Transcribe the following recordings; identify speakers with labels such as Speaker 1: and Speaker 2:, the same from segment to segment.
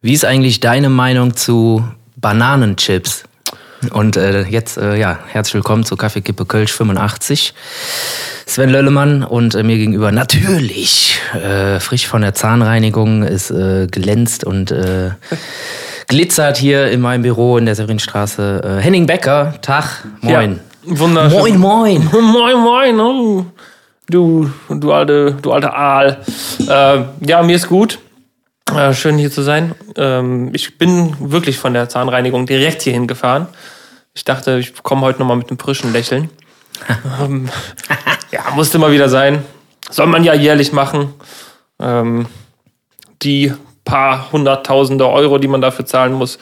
Speaker 1: Wie ist eigentlich deine Meinung zu Bananenchips? Und äh, jetzt, äh, ja, herzlich willkommen zu Kaffeekippe Kölsch 85. Sven Löllemann und äh, mir gegenüber natürlich äh, frisch von der Zahnreinigung, ist äh, glänzt und äh, glitzert hier in meinem Büro in der Severinstraße. Äh, Henning Becker, Tag, moin.
Speaker 2: Ja, wunderschön.
Speaker 1: Moin, moin.
Speaker 2: moin, moin. Oh. Du, du alte, du alter Aal. Äh, ja, mir ist gut. Äh, schön hier zu sein. Ähm, ich bin wirklich von der Zahnreinigung direkt hierhin gefahren. Ich dachte, ich komme heute nochmal mit einem frischen Lächeln. ähm, ja, musste mal wieder sein. Soll man ja jährlich machen. Ähm, die paar hunderttausende Euro, die man dafür zahlen muss,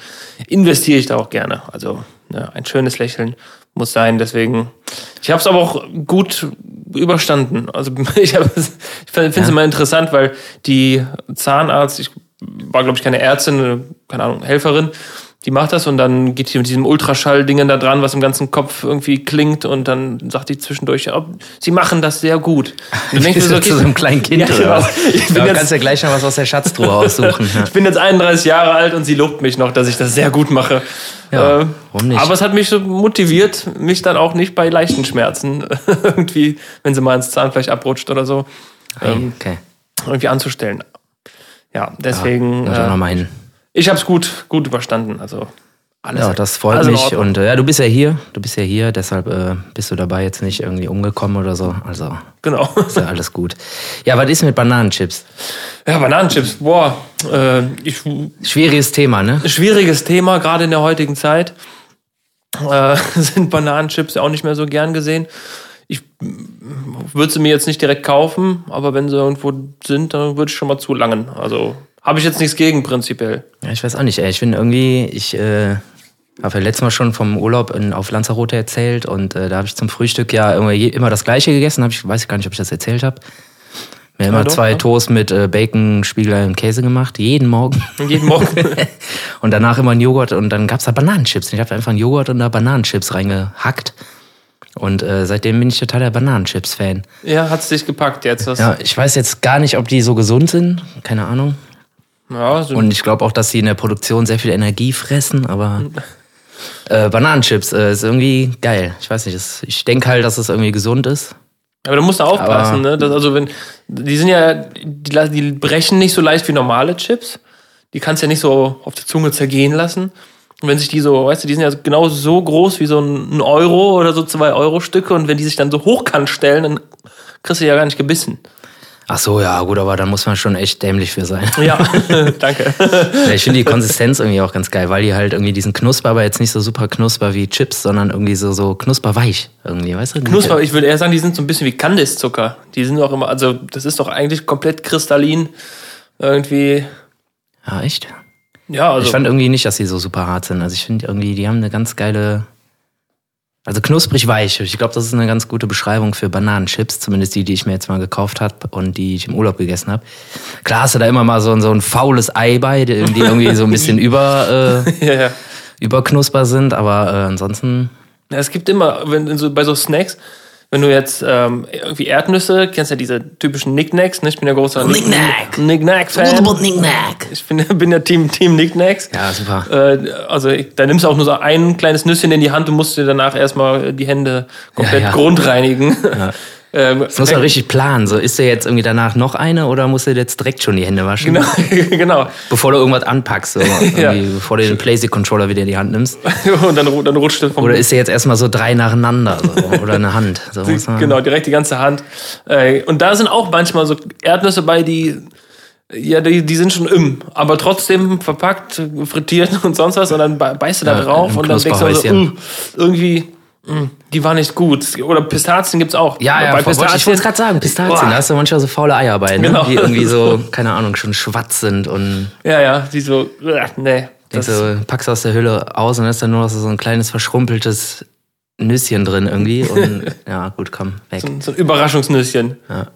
Speaker 2: investiere ich da auch gerne. Also ja, ein schönes Lächeln muss sein. Deswegen, ich habe es aber auch gut überstanden. Also ich, ich finde es ja. immer interessant, weil die Zahnarzt, ich war glaube ich keine Ärztin, keine Ahnung, Helferin, die macht das und dann geht die mit diesem Ultraschall-Dingen da dran, was im ganzen Kopf irgendwie klingt und dann sagt die zwischendurch, oh, sie machen das sehr gut.
Speaker 1: Und denkst du so, okay, zu so einem kleinen Kind ja, oder Ich bin ja, jetzt, kannst ja gleich noch was aus der Schatztruhe aussuchen.
Speaker 2: ich bin jetzt 31 Jahre alt und sie lobt mich noch, dass ich das sehr gut mache. Ja, äh, warum nicht? Aber es hat mich so motiviert, mich dann auch nicht bei leichten Schmerzen irgendwie, wenn sie mal ins Zahnfleisch abrutscht oder so, ähm, okay. irgendwie anzustellen. Ja, deswegen.
Speaker 1: Ja, äh, meinen.
Speaker 2: Ich habe es gut, gut überstanden. Also
Speaker 1: alles. Ja, das freut mich. Und äh, ja, du bist ja hier, du bist ja hier, deshalb äh, bist du dabei jetzt nicht irgendwie umgekommen oder so. Also
Speaker 2: genau.
Speaker 1: ist ja alles gut. Ja, was ist mit Bananenchips?
Speaker 2: Ja, Bananenchips, boah. Äh, ich,
Speaker 1: Schwieriges Thema, ne?
Speaker 2: Schwieriges Thema, gerade in der heutigen Zeit. Äh, sind Bananenchips ja auch nicht mehr so gern gesehen. Ich würde sie mir jetzt nicht direkt kaufen, aber wenn sie irgendwo sind, dann würde ich schon mal zulangen. Also habe ich jetzt nichts gegen prinzipiell.
Speaker 1: Ja, ich weiß auch nicht, ey. Ich finde irgendwie, ich äh, habe ja letztes Mal schon vom Urlaub in, auf Lanzarote erzählt und äh, da habe ich zum Frühstück ja irgendwie immer das Gleiche gegessen. Hab ich weiß gar nicht, ob ich das erzählt habe. Mir ja, immer doch, zwei ja. Toast mit äh, Bacon, Spiegelei und Käse gemacht, jeden Morgen.
Speaker 2: Jeden Morgen.
Speaker 1: und danach immer ein Joghurt und dann gab's da Bananenchips. Ich habe einfach einen Joghurt und da Bananenchips reingehackt. Und äh, seitdem bin ich total der Bananenchips-Fan.
Speaker 2: Ja, hat's dich gepackt jetzt? Was?
Speaker 1: Ja, ich weiß jetzt gar nicht, ob die so gesund sind. Keine Ahnung. Ja, so Und ich glaube auch, dass sie in der Produktion sehr viel Energie fressen, aber äh, Bananenchips äh, ist irgendwie geil. Ich weiß nicht, das, ich denke halt, dass es irgendwie gesund ist.
Speaker 2: Aber du musst da aufpassen, aber, ne? Das, also wenn, die sind ja, die, die brechen nicht so leicht wie normale Chips. Die kannst du ja nicht so auf der Zunge zergehen lassen. Und wenn sich die so, weißt du, die sind ja genau so groß wie so ein Euro oder so zwei Euro Stücke und wenn die sich dann so hochkant stellen, dann kriegst du ja gar nicht gebissen.
Speaker 1: Ach so, ja, gut, aber da muss man schon echt dämlich für sein.
Speaker 2: Ja, danke.
Speaker 1: Ich finde die Konsistenz irgendwie auch ganz geil, weil die halt irgendwie diesen Knusper, aber jetzt nicht so super knusper wie Chips, sondern irgendwie so, so knusperweich irgendwie, weißt du?
Speaker 2: Knusper, ich würde eher sagen, die sind so ein bisschen wie Kandiszucker. Die sind auch immer, also das ist doch eigentlich komplett kristallin. Irgendwie.
Speaker 1: Ja, echt? Ja, also. Ich fand irgendwie nicht, dass sie so super hart sind. Also ich finde irgendwie, die haben eine ganz geile. Also knusprig weich. Ich glaube, das ist eine ganz gute Beschreibung für Bananenchips, zumindest die, die ich mir jetzt mal gekauft habe und die ich im Urlaub gegessen habe. Klar hast du da immer mal so, so ein faules Ei bei, die irgendwie so ein bisschen über, äh, ja, ja. überknusper sind, aber äh, ansonsten.
Speaker 2: Ja, es gibt immer, wenn so, bei so Snacks, wenn du jetzt ähm, irgendwie Erdnüsse, kennst ja diese typischen Nicknacks, ne? Ich bin ja großer
Speaker 1: Nicknack.
Speaker 2: Nicknack-Fan.
Speaker 1: Nicknack?
Speaker 2: Ich bin, bin ja Team, Team Nicknacks.
Speaker 1: Ja, super.
Speaker 2: Äh, also da nimmst du auch nur so ein kleines Nüsschen in die Hand und musst dir danach erstmal die Hände komplett ja, ja. grundreinigen. Ja.
Speaker 1: Ähm, das muss man richtig planen. So, ist der jetzt irgendwie danach noch eine oder musst du jetzt direkt schon die Hände waschen?
Speaker 2: Genau. genau.
Speaker 1: Bevor du irgendwas anpackst, so, ja. bevor du den PlayStation-Controller wieder in die Hand nimmst.
Speaker 2: Und dann, dann rutscht das
Speaker 1: vom Oder ist der jetzt erstmal so drei nacheinander so, oder eine Hand? So,
Speaker 2: genau, direkt die ganze Hand. Äh, und da sind auch manchmal so Erdnüsse bei, die ja, die, die sind schon im, aber trotzdem verpackt, frittiert und sonst was und dann beißt du da ja, drauf und dann denkst du so, uh, irgendwie die war nicht gut. Oder Pistazien gibt's auch.
Speaker 1: Ja, ja, bei Pistazien, ich wollte gerade sagen, Pistazien, da hast du manchmal so faule Eier bei, ne? genau. die irgendwie so, keine Ahnung, schon schwatz sind und.
Speaker 2: Ja, ja, die so, äh, nee.
Speaker 1: Das so, packst aus der Hülle aus und dann ist dann nur noch so ein kleines verschrumpeltes Nüsschen drin irgendwie. Und ja, gut, komm, weg.
Speaker 2: So, so ein Überraschungsnüsschen.
Speaker 1: Ja.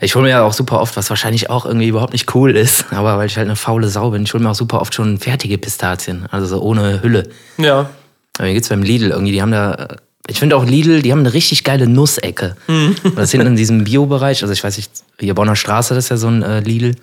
Speaker 1: Ich hole mir ja auch super oft, was wahrscheinlich auch irgendwie überhaupt nicht cool ist, aber weil ich halt eine faule Sau bin, ich hole mir auch super oft schon fertige Pistazien, also so ohne Hülle.
Speaker 2: Ja.
Speaker 1: Aber hier geht's beim Lidl irgendwie, die haben da, ich finde auch Lidl, die haben eine richtig geile Nussecke. Mhm. Das hinten in diesem Bio-Bereich, also ich weiß nicht, hier Bonner Straße, das ist ja so ein äh, Lidl.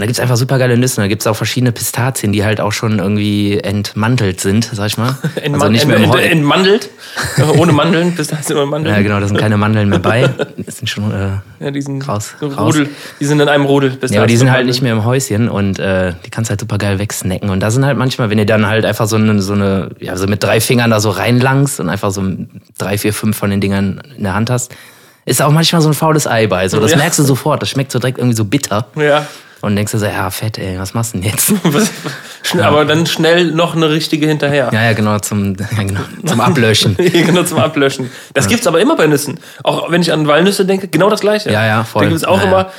Speaker 1: Und da gibt's einfach super geile Nüsse. Da gibt's auch verschiedene Pistazien, die halt auch schon irgendwie entmantelt sind, sag ich mal.
Speaker 2: Entman also nicht mehr im ent entmandelt? ohne Mandeln, Pistazien ohne Mandeln?
Speaker 1: Ja, genau, da sind keine Mandeln mehr bei. Das sind schon äh,
Speaker 2: ja, die sind raus, raus. Rudel. Die sind in einem Rudel.
Speaker 1: Pistazien ja, aber die sind halt nicht mehr im Häuschen und äh, die kannst halt super geil wegsnacken. Und da sind halt manchmal, wenn ihr dann halt einfach so eine, so eine, ja, so mit drei Fingern da so reinlangst und einfach so drei, vier, fünf von den Dingern in der Hand hast, ist auch manchmal so ein faules Ei bei. So, das ja. merkst du sofort. Das schmeckt so direkt irgendwie so bitter.
Speaker 2: Ja.
Speaker 1: Und denkst du so, ja, fett, ey, was machst du denn jetzt?
Speaker 2: Aber dann schnell noch eine richtige hinterher.
Speaker 1: Ja, ja, genau, zum, ja, genau, zum Ablöschen.
Speaker 2: genau, zum Ablöschen. Das ja. gibt's aber immer bei Nüssen. Auch wenn ich an Walnüsse denke, genau das Gleiche.
Speaker 1: Ja, ja, voll.
Speaker 2: Da gibt es auch immer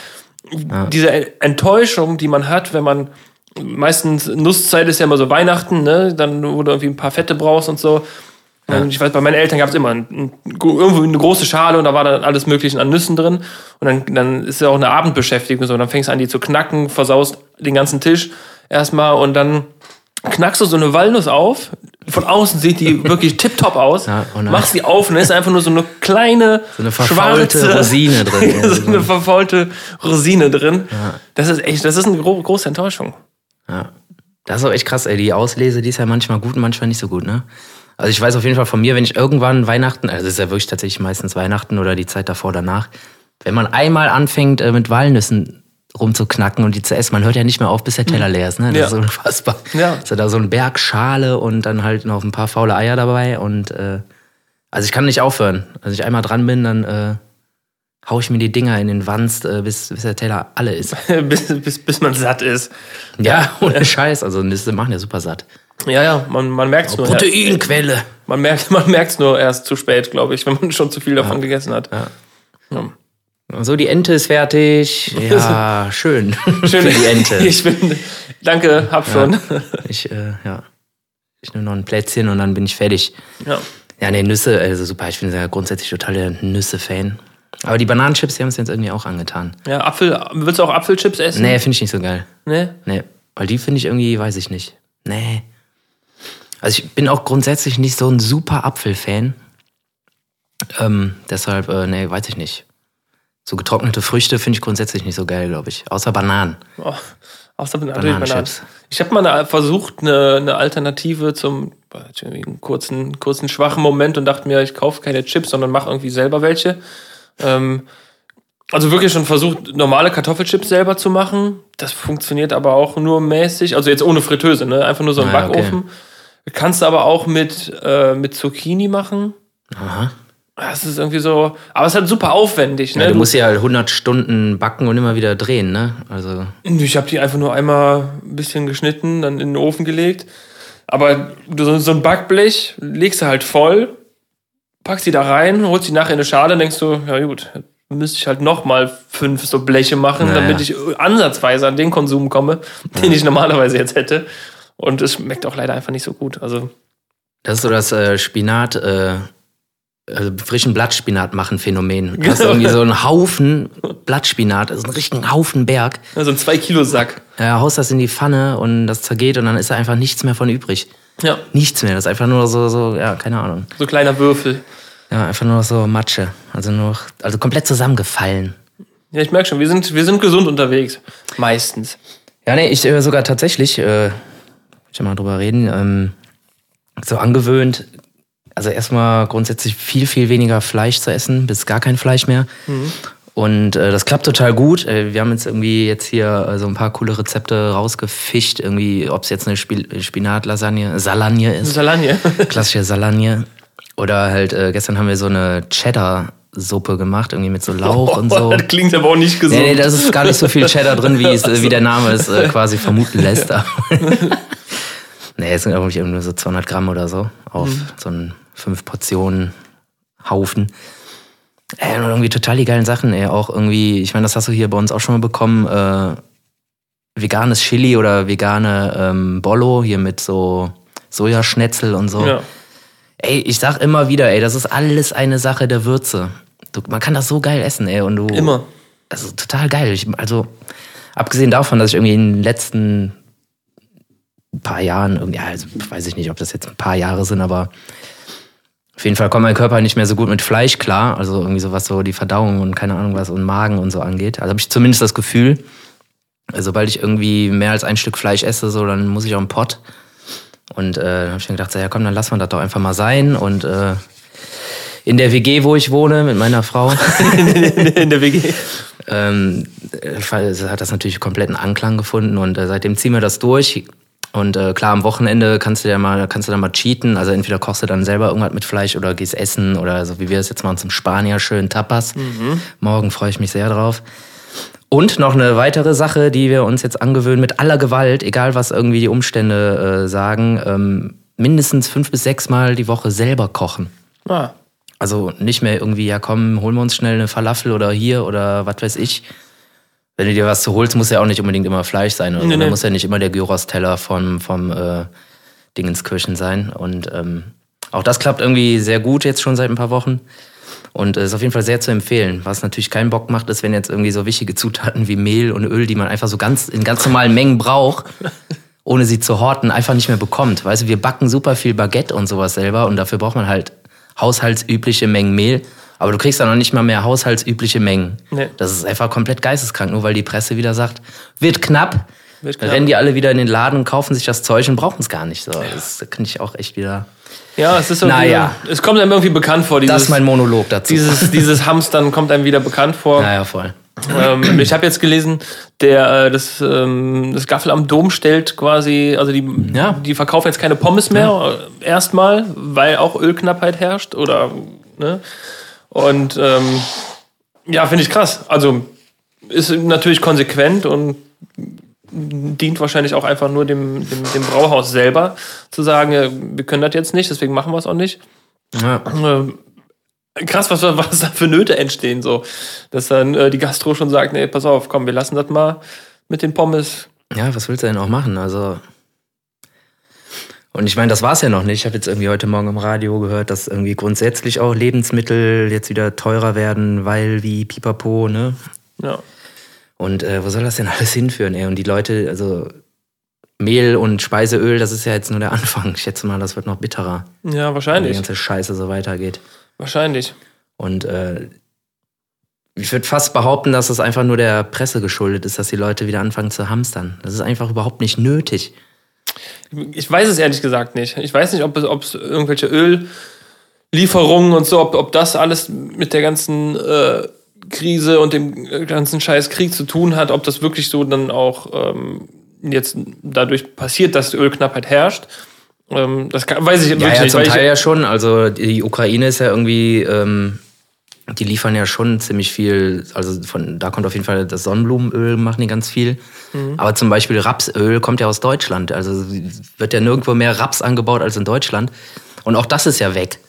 Speaker 2: diese Enttäuschung, die man hat, wenn man meistens Nusszeit ist ja immer so Weihnachten, ne? Dann, wo du irgendwie ein paar Fette brauchst und so. Ja. Ich weiß, bei meinen Eltern gab es immer ein, ein, irgendwo eine große Schale und da war dann alles Mögliche an Nüssen drin. Und dann, dann ist ja auch eine Abendbeschäftigung so. Dann fängst du an, die zu knacken, versaust den ganzen Tisch erstmal und dann knackst du so eine Walnuss auf. Von außen sieht die wirklich tipptopp aus. Ja, machst die auf und da ist einfach nur so eine kleine,
Speaker 1: so eine verfaulte schwarze, Rosine drin.
Speaker 2: so eine verfaulte Rosine drin. Ja. Das ist echt, das ist eine gro große Enttäuschung.
Speaker 1: Ja. Das ist auch echt krass, ey. Die Auslese, die ist ja manchmal gut und manchmal nicht so gut, ne? Also ich weiß auf jeden Fall von mir, wenn ich irgendwann Weihnachten, also es ist ja wirklich tatsächlich meistens Weihnachten oder die Zeit davor, danach, wenn man einmal anfängt äh, mit Walnüssen rumzuknacken und die zu essen, man hört ja nicht mehr auf, bis der Teller leer ist. Ne? Das ja. ist unfassbar. Ja. Ist ja da so ein Berg Schale und dann halt noch ein paar faule Eier dabei und äh, also ich kann nicht aufhören. Also ich einmal dran bin, dann äh, hau ich mir die Dinger in den Wanst, äh, bis, bis der Teller alle ist.
Speaker 2: bis, bis, bis man satt ist.
Speaker 1: Ja, ohne Scheiß. Also Nüsse machen ja super satt.
Speaker 2: Ja, ja, man, man merkt es nur.
Speaker 1: Proteinquelle.
Speaker 2: Man merkt man merkt's nur erst zu spät, glaube ich, wenn man schon zu viel davon ja. gegessen hat. Ja.
Speaker 1: ja. So, die Ente ist fertig. Ja, schön.
Speaker 2: Schön, die Ente. Ich bin, danke, hab schon.
Speaker 1: Ich, äh, ja. Ich nehme noch ein Plätzchen und dann bin ich fertig.
Speaker 2: Ja.
Speaker 1: Ja, nee, Nüsse, also super. Ich bin ja grundsätzlich total der Nüsse-Fan. Aber die Bananenchips, die haben es jetzt irgendwie auch angetan.
Speaker 2: Ja, Apfel, willst du auch Apfelchips essen?
Speaker 1: Nee, finde ich nicht so geil.
Speaker 2: Nee?
Speaker 1: Nee. Weil die finde ich irgendwie, weiß ich nicht. Nee. Also ich bin auch grundsätzlich nicht so ein super Apfelfan. Ähm, deshalb, äh, nee, weiß ich nicht. So getrocknete Früchte finde ich grundsätzlich nicht so geil, glaube ich. Außer Bananen.
Speaker 2: Oh, außer Bananen. Bananen. Ich habe mal versucht, eine, eine Alternative zum einen kurzen, kurzen schwachen Moment und dachte mir, ich kaufe keine Chips, sondern mache irgendwie selber welche. Ähm, also wirklich schon versucht, normale Kartoffelchips selber zu machen. Das funktioniert aber auch nur mäßig. Also jetzt ohne Fritteuse, ne? Einfach nur so ein ah, Backofen. Okay. Kannst du aber auch mit, äh, mit Zucchini machen.
Speaker 1: Aha.
Speaker 2: Das ist irgendwie so, aber es ist halt super aufwendig. Ne?
Speaker 1: Ja, du musst ja halt 100 Stunden backen und immer wieder drehen, ne? Also.
Speaker 2: Ich habe die einfach nur einmal ein bisschen geschnitten, dann in den Ofen gelegt. Aber so ein Backblech legst du halt voll, packst die da rein, holst die nachher in eine Schale, denkst du, ja gut, müsste ich halt noch mal fünf so Bleche machen, naja. damit ich ansatzweise an den Konsum komme, den ich normalerweise jetzt hätte. Und es schmeckt auch leider einfach nicht so gut. Also
Speaker 1: das ist so das äh, Spinat, äh, also frischen Blattspinat machen Phänomen. Du hast irgendwie so einen Haufen Blattspinat, also einen richtigen Haufen Berg.
Speaker 2: Also ein 2 Kilo Sack.
Speaker 1: Ja, haust das in die Pfanne und das zergeht und dann ist da einfach nichts mehr von übrig.
Speaker 2: Ja.
Speaker 1: Nichts mehr. Das ist einfach nur so, so, ja, keine Ahnung.
Speaker 2: So kleiner Würfel.
Speaker 1: Ja, einfach nur so Matsche. Also nur, also komplett zusammengefallen.
Speaker 2: Ja, ich merke schon, wir sind, wir sind gesund unterwegs. Meistens.
Speaker 1: Ja, nee, ich äh, sogar tatsächlich, äh, ich mal drüber reden, ähm, so angewöhnt, also erstmal grundsätzlich viel, viel weniger Fleisch zu essen, bis gar kein Fleisch mehr. Mhm. Und äh, das klappt total gut. Äh, wir haben jetzt irgendwie jetzt hier äh, so ein paar coole Rezepte rausgefischt. Irgendwie, ob es jetzt eine Spil Spinatlasagne, Salagne ist.
Speaker 2: Salagne.
Speaker 1: Klassische Salagne. Oder halt, äh, gestern haben wir so eine Cheddar Suppe gemacht, irgendwie mit so Lauch oh, und so.
Speaker 2: Das klingt aber auch nicht gesund.
Speaker 1: Nee, nee, da ist gar nicht so viel Cheddar drin, wie, es, wie der Name es äh, quasi vermuten lässt. nee, es sind irgendwie nur so 200 Gramm oder so auf mhm. so einen fünf Portionen Haufen. Ey, und irgendwie total die geilen Sachen, ey. Auch irgendwie, ich meine, das hast du hier bei uns auch schon mal bekommen, äh, veganes Chili oder vegane ähm, Bollo hier mit so Sojaschnetzel und so. Ja. Ey, ich sag immer wieder, ey, das ist alles eine Sache der Würze. Du, man kann das so geil essen, ey. Und du,
Speaker 2: immer.
Speaker 1: Also total geil. Ich, also, abgesehen davon, dass ich irgendwie in den letzten paar Jahren, ja, also weiß ich nicht, ob das jetzt ein paar Jahre sind, aber auf jeden Fall kommt mein Körper nicht mehr so gut mit Fleisch klar. Also irgendwie so was so die Verdauung und keine Ahnung was und Magen und so angeht. Also habe ich zumindest das Gefühl. sobald ich irgendwie mehr als ein Stück Fleisch esse, so, dann muss ich auch einen Pott. Und äh, dann habe ich mir gedacht, so, ja komm, dann lassen wir das doch einfach mal sein. Und äh, in der WG, wo ich wohne, mit meiner Frau. in der WG. ähm, hat das natürlich kompletten Anklang gefunden und äh, seitdem ziehen wir das durch. Und äh, klar, am Wochenende kannst du ja mal, kannst du dann mal cheaten. Also entweder kochst du dann selber irgendwas mit Fleisch oder gehst essen oder so wie wir es jetzt machen zum Spanier schön Tapas. Mhm. Morgen freue ich mich sehr drauf. Und noch eine weitere Sache, die wir uns jetzt angewöhnen, mit aller Gewalt, egal was irgendwie die Umstände äh, sagen, ähm, mindestens fünf bis sechs Mal die Woche selber kochen. Ah. Also nicht mehr irgendwie, ja komm, holen wir uns schnell eine Falafel oder hier oder was weiß ich. Wenn du dir was zu holst, muss ja auch nicht unbedingt immer Fleisch sein. Oder nee, nee. muss ja nicht immer der Gyros-Teller vom, vom äh, Dingenskirchen sein. Und ähm, auch das klappt irgendwie sehr gut jetzt schon seit ein paar Wochen. Und äh, ist auf jeden Fall sehr zu empfehlen. Was natürlich keinen Bock macht, ist, wenn jetzt irgendwie so wichtige Zutaten wie Mehl und Öl, die man einfach so ganz in ganz normalen Mengen braucht, ohne sie zu horten, einfach nicht mehr bekommt. Weißt du, wir backen super viel Baguette und sowas selber und dafür braucht man halt haushaltsübliche Mengen Mehl. Aber du kriegst dann noch nicht mal mehr haushaltsübliche Mengen. Nee. Das ist einfach komplett geisteskrank, nur weil die Presse wieder sagt, wird knapp. Wird knapp. rennen die alle wieder in den Laden und kaufen sich das Zeug und brauchen es gar nicht. So, das kann ich auch echt wieder.
Speaker 2: Ja, es ist naja. es kommt einem irgendwie bekannt vor.
Speaker 1: Dieses, das ist mein Monolog dazu.
Speaker 2: Dieses, dieses Hamstern kommt einem wieder bekannt vor.
Speaker 1: Naja, voll.
Speaker 2: Ähm, ich habe jetzt gelesen, der äh, das, ähm, das Gaffel am Dom stellt quasi, also die, ja. die verkaufen jetzt keine Pommes mehr ja. Äh, erstmal, weil auch Ölknappheit herrscht oder ne? Und ähm, ja, finde ich krass. Also ist natürlich konsequent und dient wahrscheinlich auch einfach nur dem, dem, dem Brauhaus selber, zu sagen, wir können das jetzt nicht, deswegen machen wir es auch nicht. Ja. Ähm, krass, was, was da für Nöte entstehen, so. Dass dann äh, die Gastro schon sagt, nee, pass auf, komm, wir lassen das mal mit den Pommes.
Speaker 1: Ja, was willst du denn auch machen? Also. Und ich meine, das war es ja noch nicht. Ich habe jetzt irgendwie heute Morgen im Radio gehört, dass irgendwie grundsätzlich auch Lebensmittel jetzt wieder teurer werden, weil wie Pipapo, ne? Ja. Und äh, wo soll das denn alles hinführen, ey? Und die Leute, also Mehl und Speiseöl, das ist ja jetzt nur der Anfang. Ich schätze mal, das wird noch bitterer.
Speaker 2: Ja, wahrscheinlich.
Speaker 1: Wenn die ganze Scheiße so weitergeht.
Speaker 2: Wahrscheinlich.
Speaker 1: Und äh, ich würde fast behaupten, dass das einfach nur der Presse geschuldet ist, dass die Leute wieder anfangen zu hamstern. Das ist einfach überhaupt nicht nötig.
Speaker 2: Ich weiß es ehrlich gesagt nicht. Ich weiß nicht, ob es, ob es irgendwelche Öllieferungen und so, ob, ob das alles mit der ganzen äh, Krise und dem ganzen Scheiß Krieg zu tun hat, ob das wirklich so dann auch ähm, jetzt dadurch passiert, dass Ölknappheit herrscht. Ähm, das kann, weiß ich
Speaker 1: ja,
Speaker 2: wirklich
Speaker 1: ja,
Speaker 2: nicht.
Speaker 1: Zum Teil ja schon. Also die Ukraine ist ja irgendwie, ähm, die liefern ja schon ziemlich viel. Also von da kommt auf jeden Fall das Sonnenblumenöl, machen die ganz viel. Mhm. Aber zum Beispiel Rapsöl kommt ja aus Deutschland. Also wird ja nirgendwo mehr Raps angebaut als in Deutschland. Und auch das ist ja weg.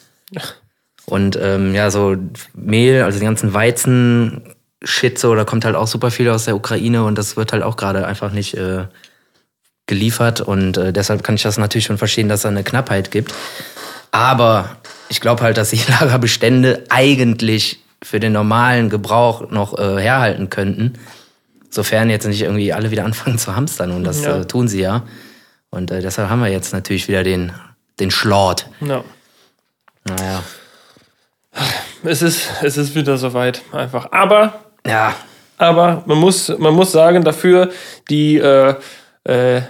Speaker 1: Und ähm, ja, so Mehl, also die ganzen Weizen-Shit, so, da kommt halt auch super viel aus der Ukraine und das wird halt auch gerade einfach nicht äh, geliefert. Und äh, deshalb kann ich das natürlich schon verstehen, dass es eine Knappheit gibt. Aber ich glaube halt, dass die Lagerbestände eigentlich für den normalen Gebrauch noch äh, herhalten könnten. Sofern jetzt nicht irgendwie alle wieder anfangen zu hamstern. Und das ja. äh, tun sie ja. Und äh, deshalb haben wir jetzt natürlich wieder den, den Schlort. Ja.
Speaker 2: Naja. Es ist, es ist wieder soweit, einfach. Aber, ja. aber man muss, man muss sagen, dafür, die, äh, äh,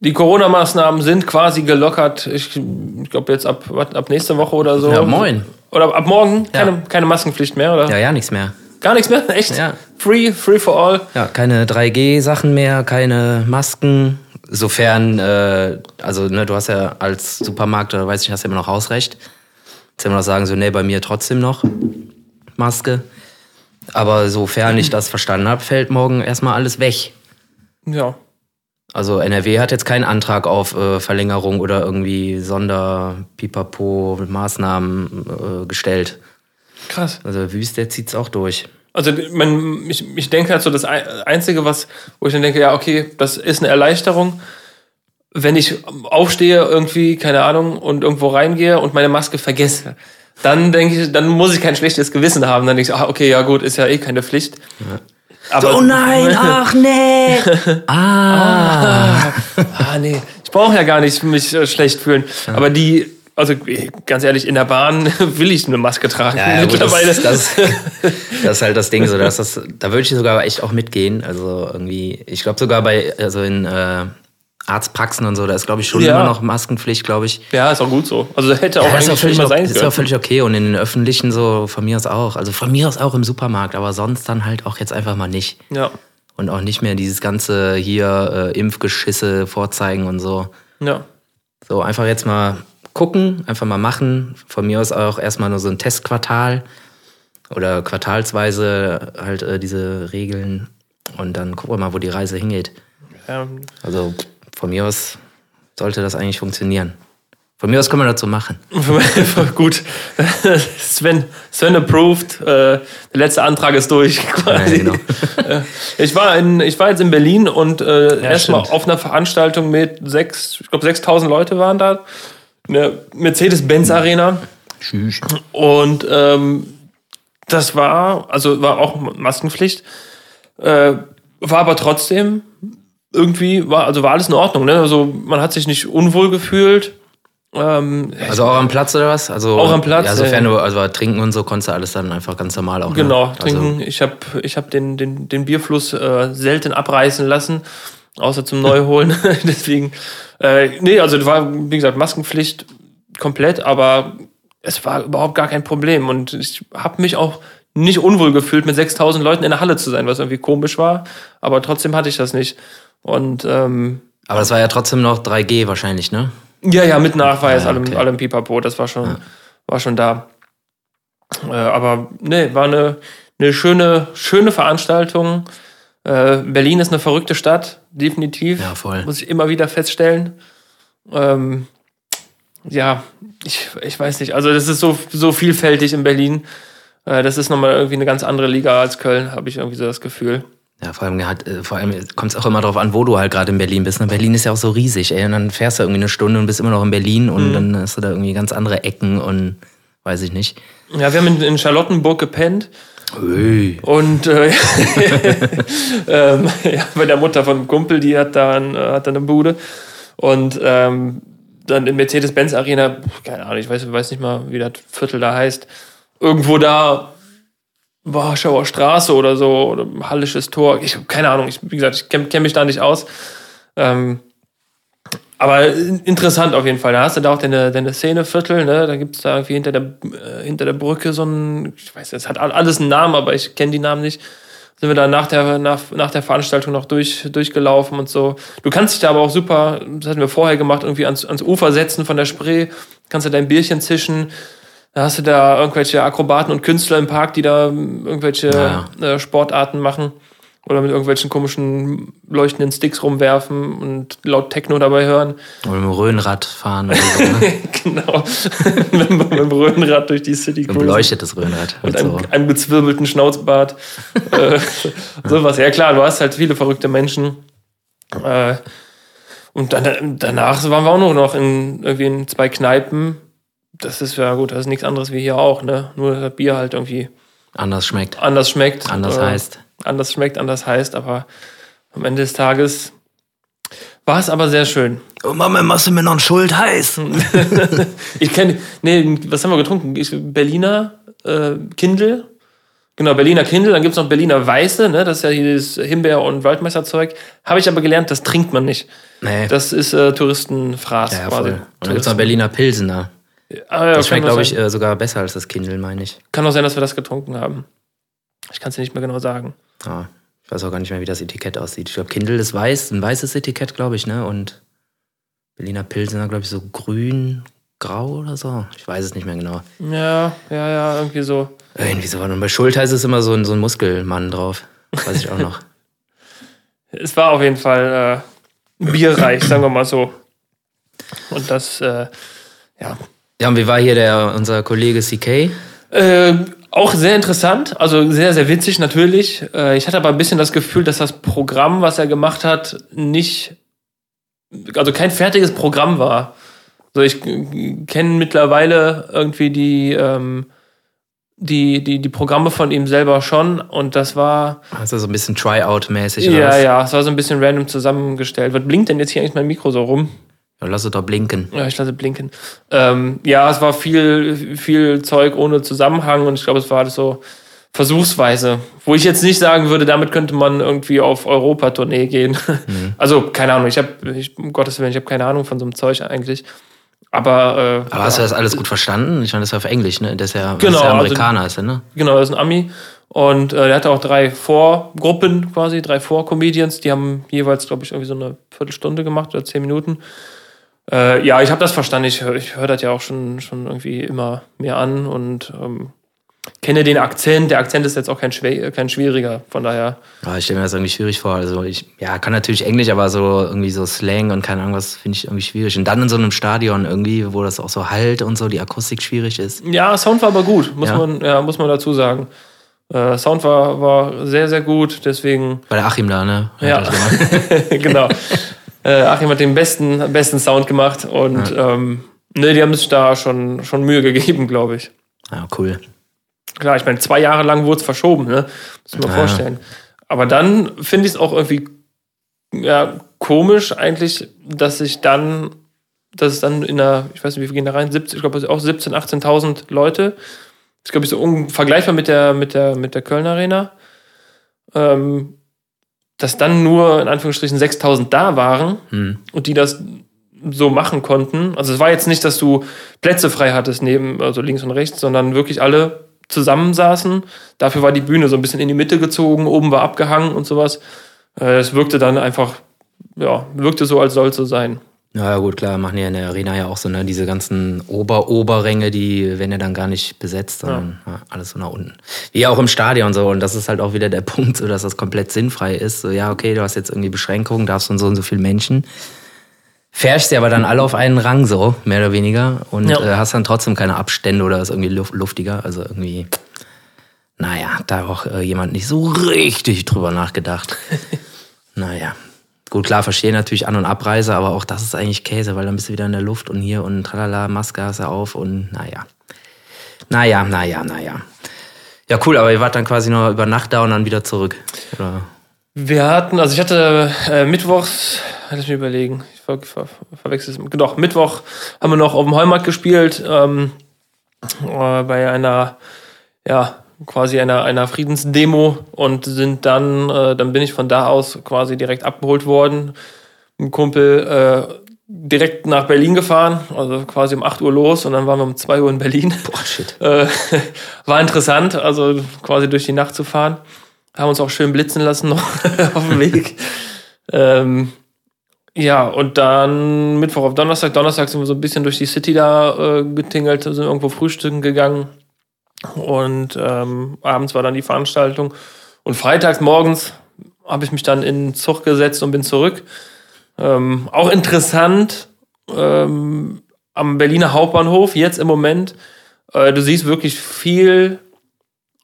Speaker 2: die Corona-Maßnahmen sind quasi gelockert. Ich, ich glaube jetzt ab, ab nächste Woche oder so.
Speaker 1: Ja, moin.
Speaker 2: Oder ab morgen keine, ja. keine Maskenpflicht mehr, oder?
Speaker 1: Ja, ja, nichts mehr.
Speaker 2: Gar nichts mehr? Echt?
Speaker 1: Ja.
Speaker 2: Free, free for all?
Speaker 1: Ja, keine 3G-Sachen mehr, keine Masken. Sofern, äh, also ne, du hast ja als Supermarkt, oder weiß ich, hast ja immer noch Hausrecht. Jetzt immer noch sagen, so, nee, bei mir trotzdem noch Maske. Aber sofern ich das verstanden habe, fällt morgen erstmal alles weg.
Speaker 2: Ja.
Speaker 1: Also NRW hat jetzt keinen Antrag auf äh, Verlängerung oder irgendwie Sonderpipapo-Maßnahmen äh, gestellt.
Speaker 2: Krass.
Speaker 1: Also Wüst, der zieht es auch durch.
Speaker 2: Also man, ich, ich denke halt so, das Einzige, was, wo ich dann denke, ja, okay, das ist eine Erleichterung wenn ich aufstehe irgendwie, keine Ahnung, und irgendwo reingehe und meine Maske vergesse, dann denke ich, dann muss ich kein schlechtes Gewissen haben. Dann denke ich, ah, okay, ja gut, ist ja eh keine Pflicht. Ja.
Speaker 1: Aber, so, oh nein, ach nee.
Speaker 2: ah. ah. ah nee. Ich brauche ja gar nicht mich äh, schlecht fühlen. Ja. Aber die also ganz ehrlich, in der Bahn will ich eine Maske tragen ja, ja, mittlerweile.
Speaker 1: Das, das, das, ist halt das Ding, so, dass das, da würde ich sogar echt auch mitgehen. Also irgendwie, ich glaube sogar bei, also in äh, Arztpraxen und so, da ist glaube ich schon ja. immer noch Maskenpflicht, glaube ich.
Speaker 2: Ja, ist auch gut so. Also hätte auch ja, eigentlich
Speaker 1: völlig, sein können. Ist auch völlig okay und in den öffentlichen so von mir aus auch. Also von mir aus auch im Supermarkt, aber sonst dann halt auch jetzt einfach mal nicht.
Speaker 2: Ja.
Speaker 1: Und auch nicht mehr dieses ganze hier äh, Impfgeschisse vorzeigen und so.
Speaker 2: Ja.
Speaker 1: So einfach jetzt mal gucken, einfach mal machen. Von mir aus auch erstmal nur so ein Testquartal oder quartalsweise halt äh, diese Regeln und dann gucken wir mal, wo die Reise hingeht. Ähm. Also von mir aus sollte das eigentlich funktionieren. Von mir aus können wir dazu machen.
Speaker 2: Gut. Sven, Sven approved. Äh, der letzte Antrag ist durch. Quasi. Ja, genau. Äh, ich, war in, ich war jetzt in Berlin und äh, ja, erstmal auf einer Veranstaltung mit sechs, ich glaube 6000 Leute waren da eine Mercedes-Benz-Arena. Tschüss. Und ähm, das war, also war auch Maskenpflicht, äh, war aber trotzdem irgendwie, war, also war alles in Ordnung. Ne? Also man hat sich nicht unwohl gefühlt.
Speaker 1: Ähm, also auch am Platz oder was? Also,
Speaker 2: auch am Platz.
Speaker 1: Ja, sofern du, also trinken und so konntest du alles dann einfach ganz normal auch.
Speaker 2: Ne? Genau, ne? trinken. Also, ich habe ich hab den, den, den Bierfluss äh, selten abreißen lassen, außer zum Neuholen. Deswegen, äh, nee, also war, wie gesagt, Maskenpflicht komplett, aber es war überhaupt gar kein Problem. Und ich habe mich auch nicht unwohl gefühlt, mit 6000 Leuten in der Halle zu sein, was irgendwie komisch war. Aber trotzdem hatte ich das nicht. Und, ähm,
Speaker 1: aber es war ja trotzdem noch 3G wahrscheinlich, ne?
Speaker 2: Ja, ja, mit Nachweis, ja, okay. allem, allem Pipapo, das war schon, ja. war schon da. Äh, aber nee, war eine, eine schöne, schöne Veranstaltung. Äh, Berlin ist eine verrückte Stadt, definitiv.
Speaker 1: Ja, voll.
Speaker 2: Muss ich immer wieder feststellen. Ähm, ja, ich, ich weiß nicht. Also das ist so, so vielfältig in Berlin. Äh, das ist nochmal irgendwie eine ganz andere Liga als Köln, habe ich irgendwie so das Gefühl.
Speaker 1: Ja, vor allem, halt, vor allem kommt es auch immer darauf an, wo du halt gerade in Berlin bist. Ne? Berlin ist ja auch so riesig, ey. Und dann fährst du irgendwie eine Stunde und bist immer noch in Berlin und mhm. dann hast du da irgendwie ganz andere Ecken und weiß ich nicht.
Speaker 2: Ja, wir haben in, in Charlottenburg gepennt.
Speaker 1: Ui.
Speaker 2: Und äh, ähm, ja, bei der Mutter von einem Kumpel, die hat da, ein, hat da eine Bude. Und ähm, dann in Mercedes-Benz Arena, keine Ahnung, ich weiß, weiß nicht mal, wie das Viertel da heißt, irgendwo da Warschauer Straße oder so, oder Hallisches Tor, ich habe keine Ahnung, ich, wie gesagt, ich kenne kenn mich da nicht aus. Ähm, aber interessant auf jeden Fall. Da hast du da auch deine, deine Szeneviertel, ne? Da gibt's da irgendwie hinter der, äh, hinter der Brücke so ein, ich weiß, es hat alles einen Namen, aber ich kenne die Namen nicht sind wir dann nach der, nach, nach der Veranstaltung noch durch, durchgelaufen und so. Du kannst dich da aber auch super, das hatten wir vorher gemacht, irgendwie ans, ans Ufer setzen von der Spree, kannst du dein Bierchen zischen. Da hast du da irgendwelche Akrobaten und Künstler im Park, die da irgendwelche ja. äh, Sportarten machen oder mit irgendwelchen komischen leuchtenden Sticks rumwerfen und laut Techno dabei hören.
Speaker 1: Oder mit dem Röhnrad fahren. Oder so,
Speaker 2: ne? genau. mit, dem Röhnrad durch die City
Speaker 1: cruisen. Ein beleuchtetes Röhnrad.
Speaker 2: Mit einem, so. einem gezwirbelten Schnauzbart. äh, sowas. Ja klar, du hast halt viele verrückte Menschen. Äh, und dann, danach waren wir auch noch in, irgendwie in zwei Kneipen. Das ist ja gut, das ist nichts anderes wie hier auch, ne? Nur das Bier halt irgendwie
Speaker 1: anders schmeckt.
Speaker 2: Anders schmeckt.
Speaker 1: Anders äh, heißt
Speaker 2: anders schmeckt, anders heißt, aber am Ende des Tages war es aber sehr schön.
Speaker 1: Oh Mama, machst du mir noch einen Schuld heiß?
Speaker 2: ich kenne, nee, was haben wir getrunken? Berliner äh, Kindle. Genau, Berliner Kindle, dann gibt es noch Berliner Weiße, ne? das ist ja dieses Himbeer- und Waldmeisterzeug. Habe ich aber gelernt, das trinkt man nicht.
Speaker 1: Nee.
Speaker 2: Das ist äh, Touristenfraß.
Speaker 1: Ja, voll. Und dann gibt es noch Berliner Pilsener. Ah, ja, das schmeckt, glaube ich, äh, sogar besser als das Kindle, meine ich.
Speaker 2: Kann auch sein, dass wir das getrunken haben. Ich kann es dir nicht mehr genau sagen.
Speaker 1: Ah, ich weiß auch gar nicht mehr, wie das Etikett aussieht. Ich glaube, Kindle ist weiß, ein weißes Etikett, glaube ich, ne? Und Berliner Pilsener, glaube ich, so grün, grau oder so. Ich weiß es nicht mehr genau.
Speaker 2: Ja, ja, ja, irgendwie so.
Speaker 1: Irgendwie so. Und bei Schuld heißt es immer so ein, so ein Muskelmann drauf. weiß ich auch noch.
Speaker 2: es war auf jeden Fall äh, bierreich, sagen wir mal so. Und das, äh, ja.
Speaker 1: Ja, und wie war hier der, unser Kollege CK?
Speaker 2: Äh, auch sehr interessant, also sehr, sehr witzig natürlich. Äh, ich hatte aber ein bisschen das Gefühl, dass das Programm, was er gemacht hat, nicht, also kein fertiges Programm war. So, ich kenne mittlerweile irgendwie die, ähm, die, die, die Programme von ihm selber schon und das war.
Speaker 1: Also so ein bisschen Tryout-mäßig,
Speaker 2: Ja, was? ja, es war so ein bisschen random zusammengestellt. Was blinkt denn jetzt hier eigentlich mein Mikro so rum?
Speaker 1: Ja, lass es doch blinken.
Speaker 2: Ja, ich lasse blinken. Ähm, ja, es war viel, viel Zeug ohne Zusammenhang und ich glaube, es war alles so versuchsweise. Wo ich jetzt nicht sagen würde, damit könnte man irgendwie auf Europa-Tournee gehen. Mhm. Also, keine Ahnung, ich habe, um Gottes Willen, ich habe keine Ahnung von so einem Zeug eigentlich. Aber,
Speaker 1: äh, Aber hast du das alles gut verstanden? Ich meine, das ist ja auf Englisch, ne? Das ist ja,
Speaker 2: genau,
Speaker 1: ist ja Amerikaner, also, ist er, ne?
Speaker 2: Genau, das ist ein Ami. Und äh, er hatte auch drei Vorgruppen quasi, drei Vorcomedians, die haben jeweils, glaube ich, irgendwie so eine Viertelstunde gemacht oder zehn Minuten. Äh, ja, ich habe das verstanden. Ich, ich höre das ja auch schon, schon irgendwie immer mehr an und ähm, kenne den Akzent. Der Akzent ist jetzt auch kein, schwer, kein schwieriger, von daher.
Speaker 1: Ja, ich stelle mir das irgendwie schwierig vor. Also ich ja, kann natürlich Englisch, aber so irgendwie so Slang und keine Ahnung was finde ich irgendwie schwierig. Und dann in so einem Stadion irgendwie, wo das auch so halt und so, die Akustik schwierig ist.
Speaker 2: Ja, Sound war aber gut, muss, ja. Man, ja, muss man dazu sagen. Äh, Sound war, war sehr, sehr gut, deswegen.
Speaker 1: Bei der Achim da, ne?
Speaker 2: Ja, genau. Äh, Achim hat den besten, besten Sound gemacht und ja. ähm, ne, die haben sich da schon, schon Mühe gegeben, glaube ich.
Speaker 1: Ja, cool.
Speaker 2: Klar, ich meine, zwei Jahre lang wurde es verschoben, ne? Muss man ja. vorstellen. Aber dann finde ich es auch irgendwie ja, komisch eigentlich, dass ich dann, dass es dann in der, ich weiß nicht, wie viel gehen da rein, 70, ich glaube, auch 17.000, 18.000 Leute ist, glaube ich, so vergleichbar mit der, mit der, mit der Köln Arena. Ähm, dass dann nur in Anführungsstrichen 6000 da waren hm. und die das so machen konnten. Also es war jetzt nicht, dass du Plätze frei hattest neben, also links und rechts, sondern wirklich alle zusammensaßen. Dafür war die Bühne so ein bisschen in die Mitte gezogen, oben war abgehangen und sowas. Äh, es wirkte dann einfach, ja, wirkte so, als soll es so sein.
Speaker 1: Ja, gut, klar, machen ja in der Arena ja auch so, ne, diese ganzen Ober-Oberränge, die werden ja dann gar nicht besetzt, sondern ja. Ja, alles so nach unten. Wie auch im Stadion so. Und das ist halt auch wieder der Punkt, so, dass das komplett sinnfrei ist. So, ja, okay, du hast jetzt irgendwie Beschränkungen, darfst und so und so viele Menschen. Fährst dir aber dann alle auf einen Rang so, mehr oder weniger. Und ja. äh, hast dann trotzdem keine Abstände oder ist irgendwie luftiger. Also irgendwie, naja, da auch äh, jemand nicht so richtig drüber nachgedacht. naja, Gut, klar, verstehe natürlich An- und Abreise, aber auch das ist eigentlich Käse, weil dann bist du wieder in der Luft und hier und tralala, Maske hast du auf und naja. Naja, naja, naja. Ja, cool, aber ihr wart dann quasi nur über Nacht da und dann wieder zurück, oder?
Speaker 2: Wir hatten, also ich hatte äh, mittwochs, lass mich überlegen, ich ver, ver, verwechsel es, genau, Mittwoch haben wir noch auf dem Heumarkt gespielt, ähm, äh, bei einer, ja, quasi einer, einer Friedensdemo und sind dann, äh, dann bin ich von da aus quasi direkt abgeholt worden. Ein Kumpel äh, direkt nach Berlin gefahren, also quasi um 8 Uhr los und dann waren wir um 2 Uhr in Berlin.
Speaker 1: Boah, shit.
Speaker 2: Äh, war interessant, also quasi durch die Nacht zu fahren. Haben uns auch schön blitzen lassen noch auf dem Weg. ähm, ja, und dann Mittwoch auf Donnerstag. Donnerstag sind wir so ein bisschen durch die City da äh, getingelt, sind irgendwo frühstücken gegangen. Und ähm, abends war dann die Veranstaltung. Und freitags morgens habe ich mich dann in den Zug gesetzt und bin zurück. Ähm, auch interessant, ähm, am Berliner Hauptbahnhof, jetzt im Moment, äh, du siehst wirklich viel.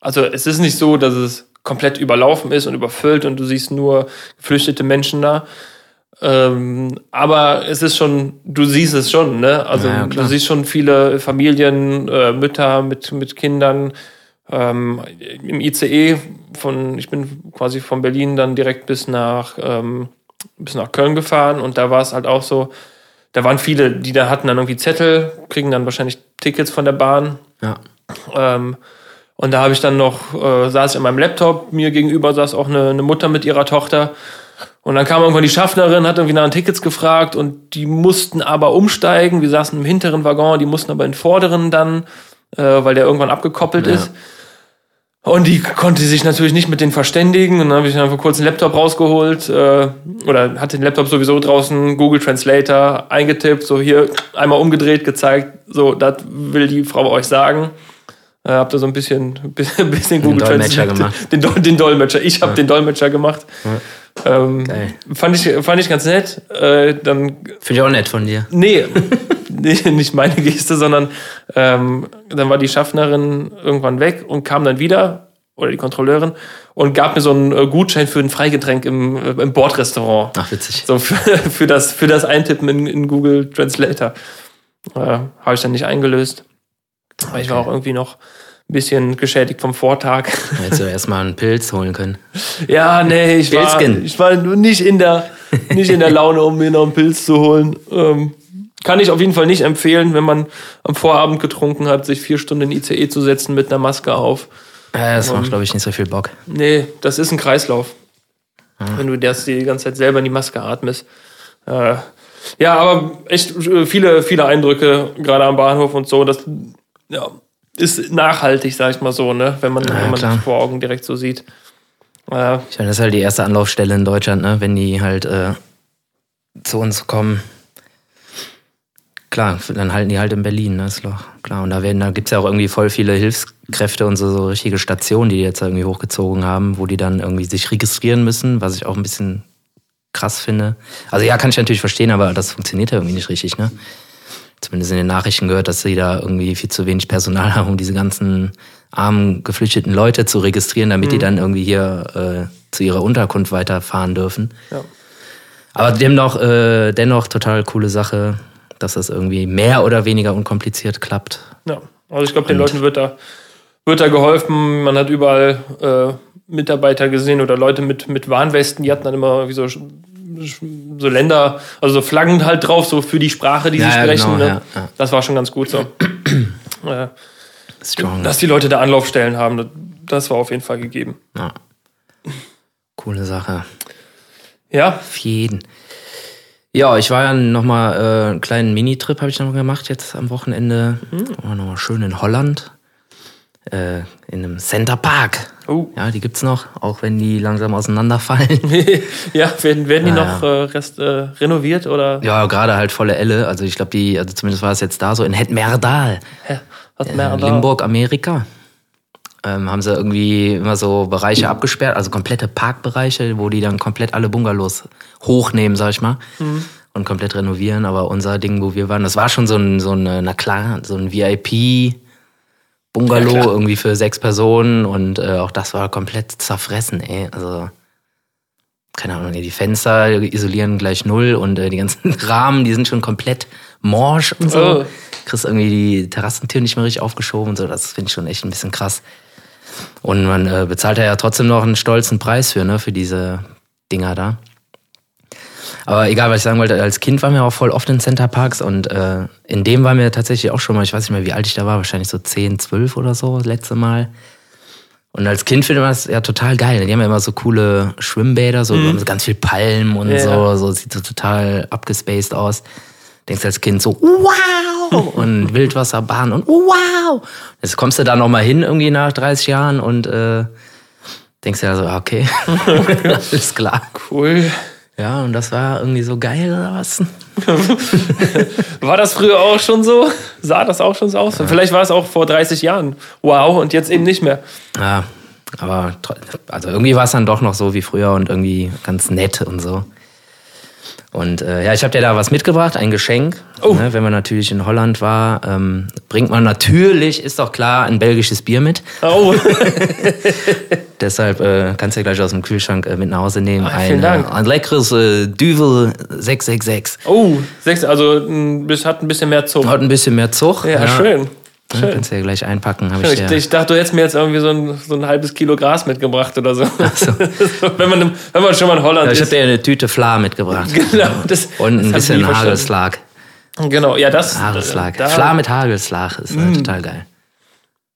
Speaker 2: Also es ist nicht so, dass es komplett überlaufen ist und überfüllt und du siehst nur geflüchtete Menschen da. Ähm, aber es ist schon, du siehst es schon, ne? Also ja, du siehst schon viele Familien, äh, Mütter mit, mit Kindern. Ähm, Im ICE von, ich bin quasi von Berlin dann direkt bis nach, ähm, bis nach Köln gefahren und da war es halt auch so, da waren viele, die da hatten dann irgendwie Zettel, kriegen dann wahrscheinlich Tickets von der Bahn.
Speaker 1: Ja.
Speaker 2: Ähm, und da habe ich dann noch, äh, saß ich an meinem Laptop, mir gegenüber saß auch eine, eine Mutter mit ihrer Tochter und dann kam irgendwann die Schaffnerin, hat irgendwie nach den Tickets gefragt und die mussten aber umsteigen. Wir saßen im hinteren Waggon, die mussten aber in den vorderen dann, äh, weil der irgendwann abgekoppelt ja. ist. Und die konnte sich natürlich nicht mit denen verständigen. Und dann habe ich einfach kurz einen Laptop rausgeholt äh, oder hatte den Laptop sowieso draußen, Google Translator eingetippt, so hier einmal umgedreht, gezeigt, so, das will die Frau euch sagen. Äh, hab da so ein bisschen, bisschen Google
Speaker 1: den Dolmetscher gemacht.
Speaker 2: Den, den Dolmetscher. Ich habe ja. den Dolmetscher gemacht. Ja. Ähm, fand, ich, fand ich ganz nett. Äh, dann
Speaker 1: Finde ich auch nett von dir.
Speaker 2: Nee, nee nicht meine Geste, sondern ähm, dann war die Schaffnerin irgendwann weg und kam dann wieder, oder die Kontrolleurin, und gab mir so einen äh, Gutschein für ein Freigetränk im, äh, im Bordrestaurant.
Speaker 1: Ach, witzig.
Speaker 2: So für, für, das, für das Eintippen in, in Google Translator. Äh, Habe ich dann nicht eingelöst. Aber ich war auch irgendwie noch ein bisschen geschädigt vom Vortag.
Speaker 1: Hättest du erstmal einen Pilz holen können.
Speaker 2: Ja, nee, ich war, ich war nicht in der, nicht in der Laune, um mir noch einen Pilz zu holen. Ähm, kann ich auf jeden Fall nicht empfehlen, wenn man am Vorabend getrunken hat, sich vier Stunden in ICE zu setzen mit einer Maske auf.
Speaker 1: Ja, das macht, glaube ich, nicht so viel Bock.
Speaker 2: Nee, das ist ein Kreislauf. Ja. Wenn du das die ganze Zeit selber in die Maske atmest. Äh, ja, aber echt äh, viele, viele Eindrücke, gerade am Bahnhof und so. Das ja, ist nachhaltig, sag ich mal so, ne? wenn man, ja, wenn man das vor Augen direkt so sieht.
Speaker 1: Äh, ich meine, das ist halt die erste Anlaufstelle in Deutschland, ne? wenn die halt äh, zu uns kommen. Klar, dann halten die halt in Berlin, ne? ist doch klar. Und da, werden, da gibt es ja auch irgendwie voll viele Hilfskräfte und so, so richtige Stationen, die die jetzt irgendwie hochgezogen haben, wo die dann irgendwie sich registrieren müssen, was ich auch ein bisschen krass finde. Also ja, kann ich natürlich verstehen, aber das funktioniert ja irgendwie nicht richtig, ne? Zumindest in den Nachrichten gehört, dass sie da irgendwie viel zu wenig Personal haben, um diese ganzen armen, geflüchteten Leute zu registrieren, damit mhm. die dann irgendwie hier äh, zu ihrer Unterkunft weiterfahren dürfen. Ja. Aber dennoch, äh, dennoch total coole Sache, dass das irgendwie mehr oder weniger unkompliziert klappt.
Speaker 2: Ja, also ich glaube, den Leuten wird da, wird da geholfen. Man hat überall äh, Mitarbeiter gesehen oder Leute mit, mit Warnwesten, die hatten dann immer wie so, so Länder, also so Flaggen halt drauf, so für die Sprache, die ja, sie sprechen. Genau, ne? ja, ja. Das war schon ganz gut so. äh. Dass die Leute da Anlaufstellen haben, das war auf jeden Fall gegeben.
Speaker 1: Coole Sache. Ja. Auf jeden. Ja, ich war ja nochmal äh, einen kleinen Minitrip habe ich noch gemacht jetzt am Wochenende. Mhm. War nochmal schön in Holland. Äh, in einem Center Park. Oh. Ja, die gibt's noch, auch wenn die langsam auseinanderfallen.
Speaker 2: ja, werden, werden die ja, noch äh, rest, äh, renoviert oder?
Speaker 1: Ja, gerade halt volle Elle. Also ich glaube, die, also zumindest war es jetzt da so in Hetmerdal. Hetmerdal. Limburg, Amerika. Ähm, haben sie irgendwie immer so Bereiche abgesperrt, also komplette Parkbereiche, wo die dann komplett alle Bungalows hochnehmen, sag ich mal. Mhm. Und komplett renovieren. Aber unser Ding, wo wir waren, das war schon so ein, so ein na klar, so ein VIP Bungalow ja, irgendwie für sechs Personen und äh, auch das war komplett zerfressen, ey. Also, keine Ahnung, die Fenster isolieren gleich null und äh, die ganzen Rahmen, die sind schon komplett morsch und so. Oh. Kriegst irgendwie die Terrassentür nicht mehr richtig aufgeschoben und so. Das finde ich schon echt ein bisschen krass. Und man äh, bezahlt ja trotzdem noch einen stolzen Preis für, ne, für diese Dinger da. Aber egal, was ich sagen wollte, als Kind waren wir auch voll oft in Center Parks und äh, in dem waren wir tatsächlich auch schon mal, ich weiß nicht mehr, wie alt ich da war, wahrscheinlich so 10, 12 oder so, das letzte Mal. Und als Kind finde ich das ja total geil. Die haben ja immer so coole Schwimmbäder, so, mhm. ganz viel Palmen und ja. so, so sieht so total abgespaced aus. Denkst als Kind so, wow! Und Wildwasserbahn und wow! Jetzt kommst du da nochmal hin irgendwie nach 30 Jahren und äh, denkst ja so, okay, alles klar.
Speaker 2: Cool.
Speaker 1: Ja, und das war irgendwie so geil oder was?
Speaker 2: war das früher auch schon so? Sah das auch schon so aus? Ja. Vielleicht war es auch vor 30 Jahren. Wow, und jetzt eben nicht mehr.
Speaker 1: Ja, aber also irgendwie war es dann doch noch so wie früher und irgendwie ganz nett und so. Und äh, ja, ich habe dir da was mitgebracht, ein Geschenk. Oh. Ne, wenn man natürlich in Holland war, ähm, bringt man natürlich, ist doch klar, ein belgisches Bier mit. Oh. Deshalb äh, kannst du ja gleich aus dem Kühlschrank äh, mit nach Hause nehmen.
Speaker 2: Ach, ein, Dank.
Speaker 1: ein leckeres äh, Düvel 666.
Speaker 2: Oh, 6, also das hat ein bisschen mehr Zug.
Speaker 1: Hat ein bisschen mehr Zug.
Speaker 2: Ja, ja. schön.
Speaker 1: Schön. Kannst du ja gleich einpacken.
Speaker 2: Ich, ich, ich, dachte, du hättest mir jetzt irgendwie so ein, so ein halbes Kilo Gras mitgebracht oder so. so. wenn, man, wenn man schon mal in Holland
Speaker 1: ja, ich ist. Ich habe dir eine Tüte Fla mitgebracht. Genau. Das, Und ein bisschen Hagelslag.
Speaker 2: Genau, ja, das.
Speaker 1: Hagelslag. Da, Fla mit Hagelslag ist mm. total geil.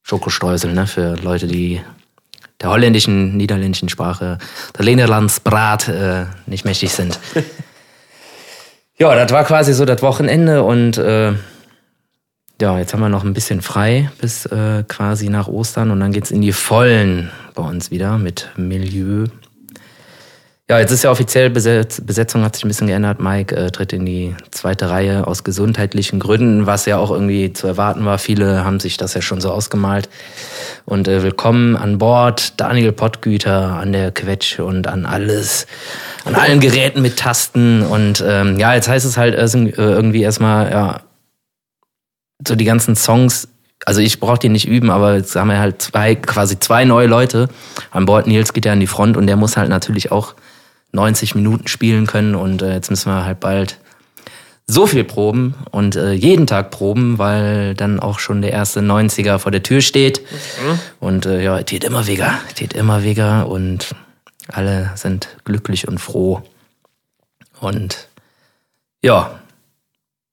Speaker 1: Schokostreusel, ne, für Leute, die der holländischen, niederländischen Sprache, der Lederlandsbrat äh, nicht mächtig sind. ja, das war quasi so das Wochenende und äh, ja, jetzt haben wir noch ein bisschen frei bis äh, quasi nach Ostern und dann geht's in die Vollen bei uns wieder mit Milieu. Ja, jetzt ist ja offiziell Besetz Besetzung hat sich ein bisschen geändert. Mike äh, tritt in die zweite Reihe aus gesundheitlichen Gründen, was ja auch irgendwie zu erwarten war. Viele haben sich das ja schon so ausgemalt. Und äh, willkommen an Bord, Daniel Pottgüter an der Quetsch und an alles, an allen Geräten mit Tasten. Und ähm, ja, jetzt heißt es halt äh, irgendwie erstmal, ja, so die ganzen Songs, also ich brauche die nicht üben, aber jetzt haben wir halt zwei, quasi zwei neue Leute an Bord. Nils geht ja an die Front und der muss halt natürlich auch 90 Minuten spielen können und äh, jetzt müssen wir halt bald so viel proben und äh, jeden Tag proben, weil dann auch schon der erste 90er vor der Tür steht. Mhm. Und äh, ja, es geht immer weniger, es geht immer weniger und alle sind glücklich und froh. Und ja,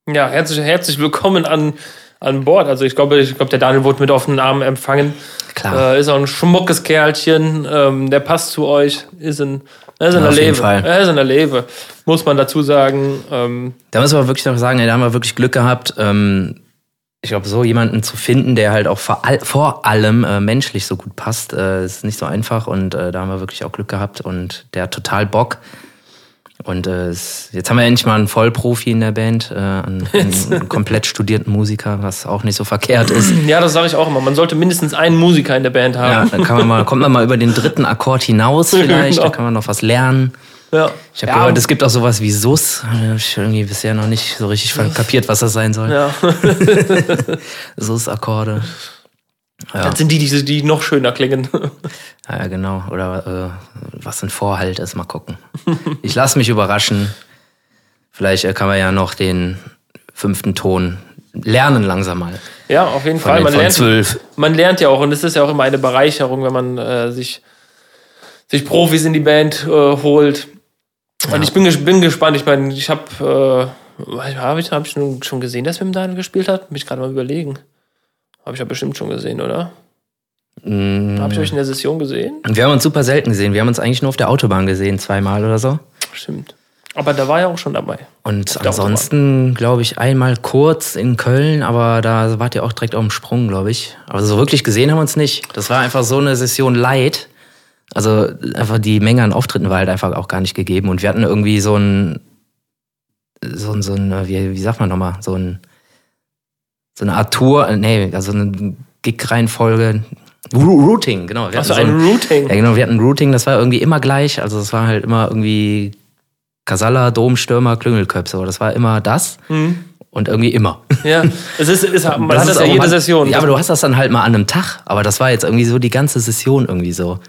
Speaker 2: Ja, herzlich, herzlich willkommen an, an Bord. Also ich glaube, ich glaube, der Daniel wurde mit offenen Armen empfangen. Klar. Äh, ist auch ein schmuckes Kerlchen. Ähm, der passt zu euch. Ist ein, er ist in ja, der Lebe. Er ist in der Lebe. Muss man dazu sagen. Ähm,
Speaker 1: da muss man wirklich noch sagen, da haben wir wirklich Glück gehabt. Ähm, ich glaube, so jemanden zu finden, der halt auch vor, all, vor allem äh, menschlich so gut passt, äh, ist nicht so einfach. Und äh, da haben wir wirklich auch Glück gehabt. Und der hat total Bock. Und äh, jetzt haben wir endlich mal einen Vollprofi in der Band, äh, einen, einen komplett studierten Musiker, was auch nicht so verkehrt ist.
Speaker 2: Ja, das sage ich auch immer. Man sollte mindestens einen Musiker in der Band haben. Ja,
Speaker 1: dann kann man mal, kommt man mal über den dritten Akkord hinaus vielleicht, genau. da kann man noch was lernen. Ja. Ich habe ja. gehört, es gibt auch sowas wie SUS. Ich habe irgendwie bisher noch nicht so richtig kapiert, was das sein soll. Ja. SUS-Akkorde.
Speaker 2: Ja. Das sind die, die, die noch schöner klingen.
Speaker 1: Ja, genau. Oder äh, was ein Vorhalt ist, mal gucken. Ich lasse mich überraschen. Vielleicht äh, kann man ja noch den fünften Ton lernen langsam mal.
Speaker 2: Ja, auf jeden Fall. Man lernt, zwölf. man lernt ja auch, und es ist ja auch immer eine Bereicherung, wenn man äh, sich, sich Profis in die Band äh, holt. Und ich bin, bin gespannt. Ich meine, ich habe äh, habe ich, hab ich schon gesehen, dass wir mit Daniel gespielt hat? Mich gerade mal überlegen. Habe ich ja bestimmt schon gesehen, oder? Mm. Habe ich euch in der Session gesehen?
Speaker 1: Wir haben uns super selten gesehen. Wir haben uns eigentlich nur auf der Autobahn gesehen, zweimal oder so.
Speaker 2: Stimmt. Aber da war ja auch schon dabei.
Speaker 1: Und ansonsten, glaube ich, einmal kurz in Köln, aber da wart ihr auch direkt auf dem Sprung, glaube ich. Aber so wirklich gesehen haben wir uns nicht. Das war einfach so eine Session light. Also einfach die Menge an Auftritten war halt einfach auch gar nicht gegeben. Und wir hatten irgendwie so ein, so ein, so ein wie, wie sagt man nochmal, so ein so eine Art Tour, äh, nee, also eine Gig-Reihenfolge. Routing, genau.
Speaker 2: Wir Ach so, ein, ein Routing.
Speaker 1: Ja, genau, wir hatten Routing, das war irgendwie immer gleich. Also es war halt immer irgendwie Kasala, Domstürmer, Klüngelköpse. Aber das war immer das. Mhm. Und irgendwie immer.
Speaker 2: Ja, es ist, ist man das hat das ja jede Session.
Speaker 1: Ja, aber du hast das dann halt mal an einem Tag. Aber das war jetzt irgendwie so die ganze Session irgendwie so.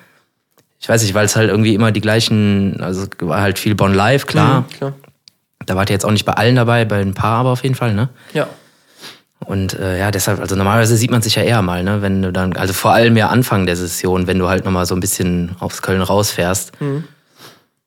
Speaker 1: Ich weiß nicht, weil es halt irgendwie immer die gleichen, also war halt viel Bonn Live, klar. Mhm, klar. Da wart ihr jetzt auch nicht bei allen dabei, bei ein paar aber auf jeden Fall, ne?
Speaker 2: Ja.
Speaker 1: Und äh, ja, deshalb, also normalerweise sieht man sich ja eher mal, ne, wenn du dann, also vor allem ja Anfang der Session, wenn du halt nochmal so ein bisschen aufs Köln rausfährst. Mhm.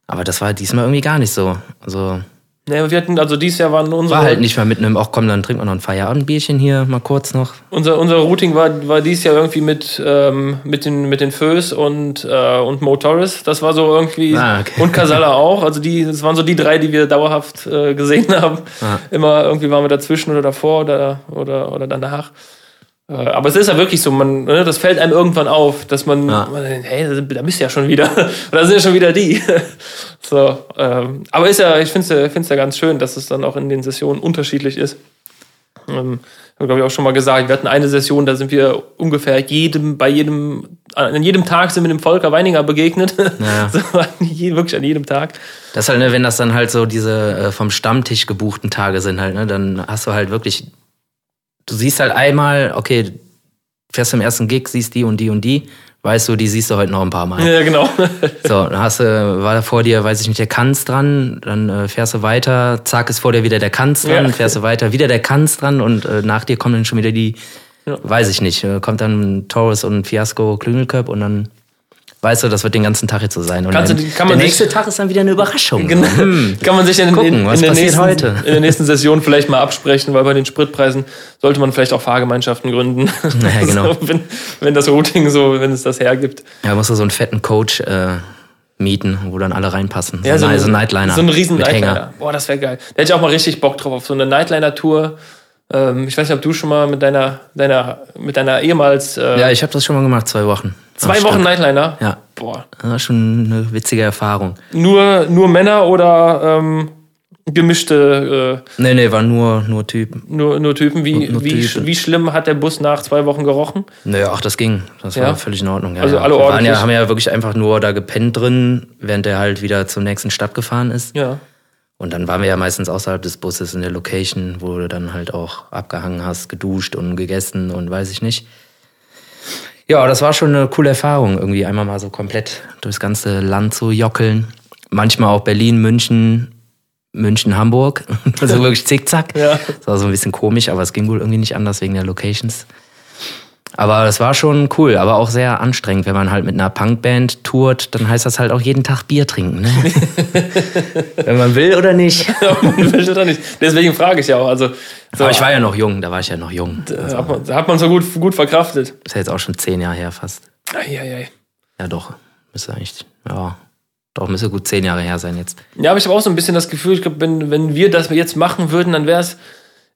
Speaker 1: Aber das war diesmal irgendwie gar nicht so. Also
Speaker 2: Nee, wir hatten, also dieses Jahr waren unsere.
Speaker 1: War halt nicht mal mit einem, auch komm, dann trinken wir noch ein Feierabendbierchen hier, mal kurz noch.
Speaker 2: Unser, unser Routing war, war dieses Jahr irgendwie mit, ähm, mit den, mit den Föß und, äh, und Mo Torres. Das war so irgendwie. Ah, okay. Und Casala auch. Also die, das waren so die drei, die wir dauerhaft äh, gesehen haben. Ah. Immer irgendwie waren wir dazwischen oder davor oder, oder, oder danach. Äh, aber es ist ja wirklich so, man, ne, das fällt einem irgendwann auf, dass man, ja. man denkt, hey, da bist du ja schon wieder. Oder sind ja schon wieder die. so, ähm, aber ist ja, ich finde es ja, ja ganz schön, dass es dann auch in den Sessionen unterschiedlich ist. Ähm, habe glaube ich auch schon mal gesagt, wir hatten eine Session, da sind wir ungefähr jedem, bei jedem, an jedem Tag sind wir dem Volker Weininger begegnet. Ja. so, wirklich an jedem Tag.
Speaker 1: Das halt, ne, wenn das dann halt so diese äh, vom Stammtisch gebuchten Tage sind halt, ne, dann hast du halt wirklich du siehst halt einmal, okay, fährst im ersten Gig, siehst die und die und die, weißt du, die siehst du heute noch ein paar Mal.
Speaker 2: Ja, genau.
Speaker 1: so, dann hast du, war vor dir, weiß ich nicht, der Kanz dran, dann äh, fährst du weiter, zack, ist vor dir wieder der Kanz dran, ja. fährst du weiter, wieder der Kanz dran und äh, nach dir kommen dann schon wieder die, ja. weiß ich nicht, äh, kommt dann Taurus und Fiasco Klüngelköp und dann weißt du, das wird den ganzen Tag jetzt so sein. Und
Speaker 2: Kannst
Speaker 1: dann,
Speaker 2: kann
Speaker 1: der nächste Tag ist dann wieder eine Überraschung.
Speaker 2: Genau. Hm. Kann man sich in, Gucken, in, in, der nächsten, heute? in der nächsten Session vielleicht mal absprechen, weil bei den Spritpreisen sollte man vielleicht auch Fahrgemeinschaften gründen.
Speaker 1: Naja, genau.
Speaker 2: so, wenn, wenn das Routing so, wenn es das hergibt.
Speaker 1: Ja, musst du so einen fetten Coach äh, mieten, wo dann alle reinpassen.
Speaker 2: Ja, so,
Speaker 1: ein,
Speaker 2: so
Speaker 1: ein Nightliner.
Speaker 2: So ein riesen Nightliner. Boah, das wäre geil. Da hätte ich auch mal richtig Bock drauf, auf so eine Nightliner-Tour ähm, ich weiß nicht, ob du schon mal mit deiner, deiner, mit deiner ehemals.
Speaker 1: Äh ja, ich habe das schon mal gemacht, zwei Wochen.
Speaker 2: Zwei Wochen Nightliner?
Speaker 1: Ja. Boah. Das war schon eine witzige Erfahrung.
Speaker 2: Nur, nur Männer oder ähm, gemischte.
Speaker 1: Äh, nee, nee, war nur, nur Typen.
Speaker 2: Nur, nur Typen. Wie, nur, nur wie, Typen. wie schlimm hat der Bus nach zwei Wochen gerochen?
Speaker 1: Naja, ach, das ging. Das ja? war völlig in Ordnung. Ja,
Speaker 2: also alle
Speaker 1: Wir
Speaker 2: ordentlich.
Speaker 1: Ja, haben ja wirklich einfach nur da gepennt drin, während der halt wieder zur nächsten Stadt gefahren ist.
Speaker 2: Ja.
Speaker 1: Und dann waren wir ja meistens außerhalb des Busses in der Location, wo du dann halt auch abgehangen hast, geduscht und gegessen und weiß ich nicht. Ja, das war schon eine coole Erfahrung, irgendwie einmal mal so komplett durchs ganze Land zu jockeln. Manchmal auch Berlin, München, München, Hamburg. Also wirklich zickzack. ja. Das war so ein bisschen komisch, aber es ging wohl irgendwie nicht anders wegen der Locations. Aber es war schon cool, aber auch sehr anstrengend, wenn man halt mit einer Punkband tourt, dann heißt das halt auch jeden Tag Bier trinken, ne? wenn man will oder nicht.
Speaker 2: will oder nicht. Deswegen frage ich ja auch. Also,
Speaker 1: so, aber ich war ja noch jung, da war ich ja noch jung.
Speaker 2: Also, hat, man, hat man so gut, gut verkraftet.
Speaker 1: Ist ja jetzt auch schon zehn Jahre her fast.
Speaker 2: Eieiei.
Speaker 1: Ja, doch. Müsste eigentlich, ja. Doch, müsste gut zehn Jahre her sein jetzt.
Speaker 2: Ja, aber ich habe auch so ein bisschen das Gefühl, ich glaube, wenn, wenn wir das jetzt machen würden, dann wäre es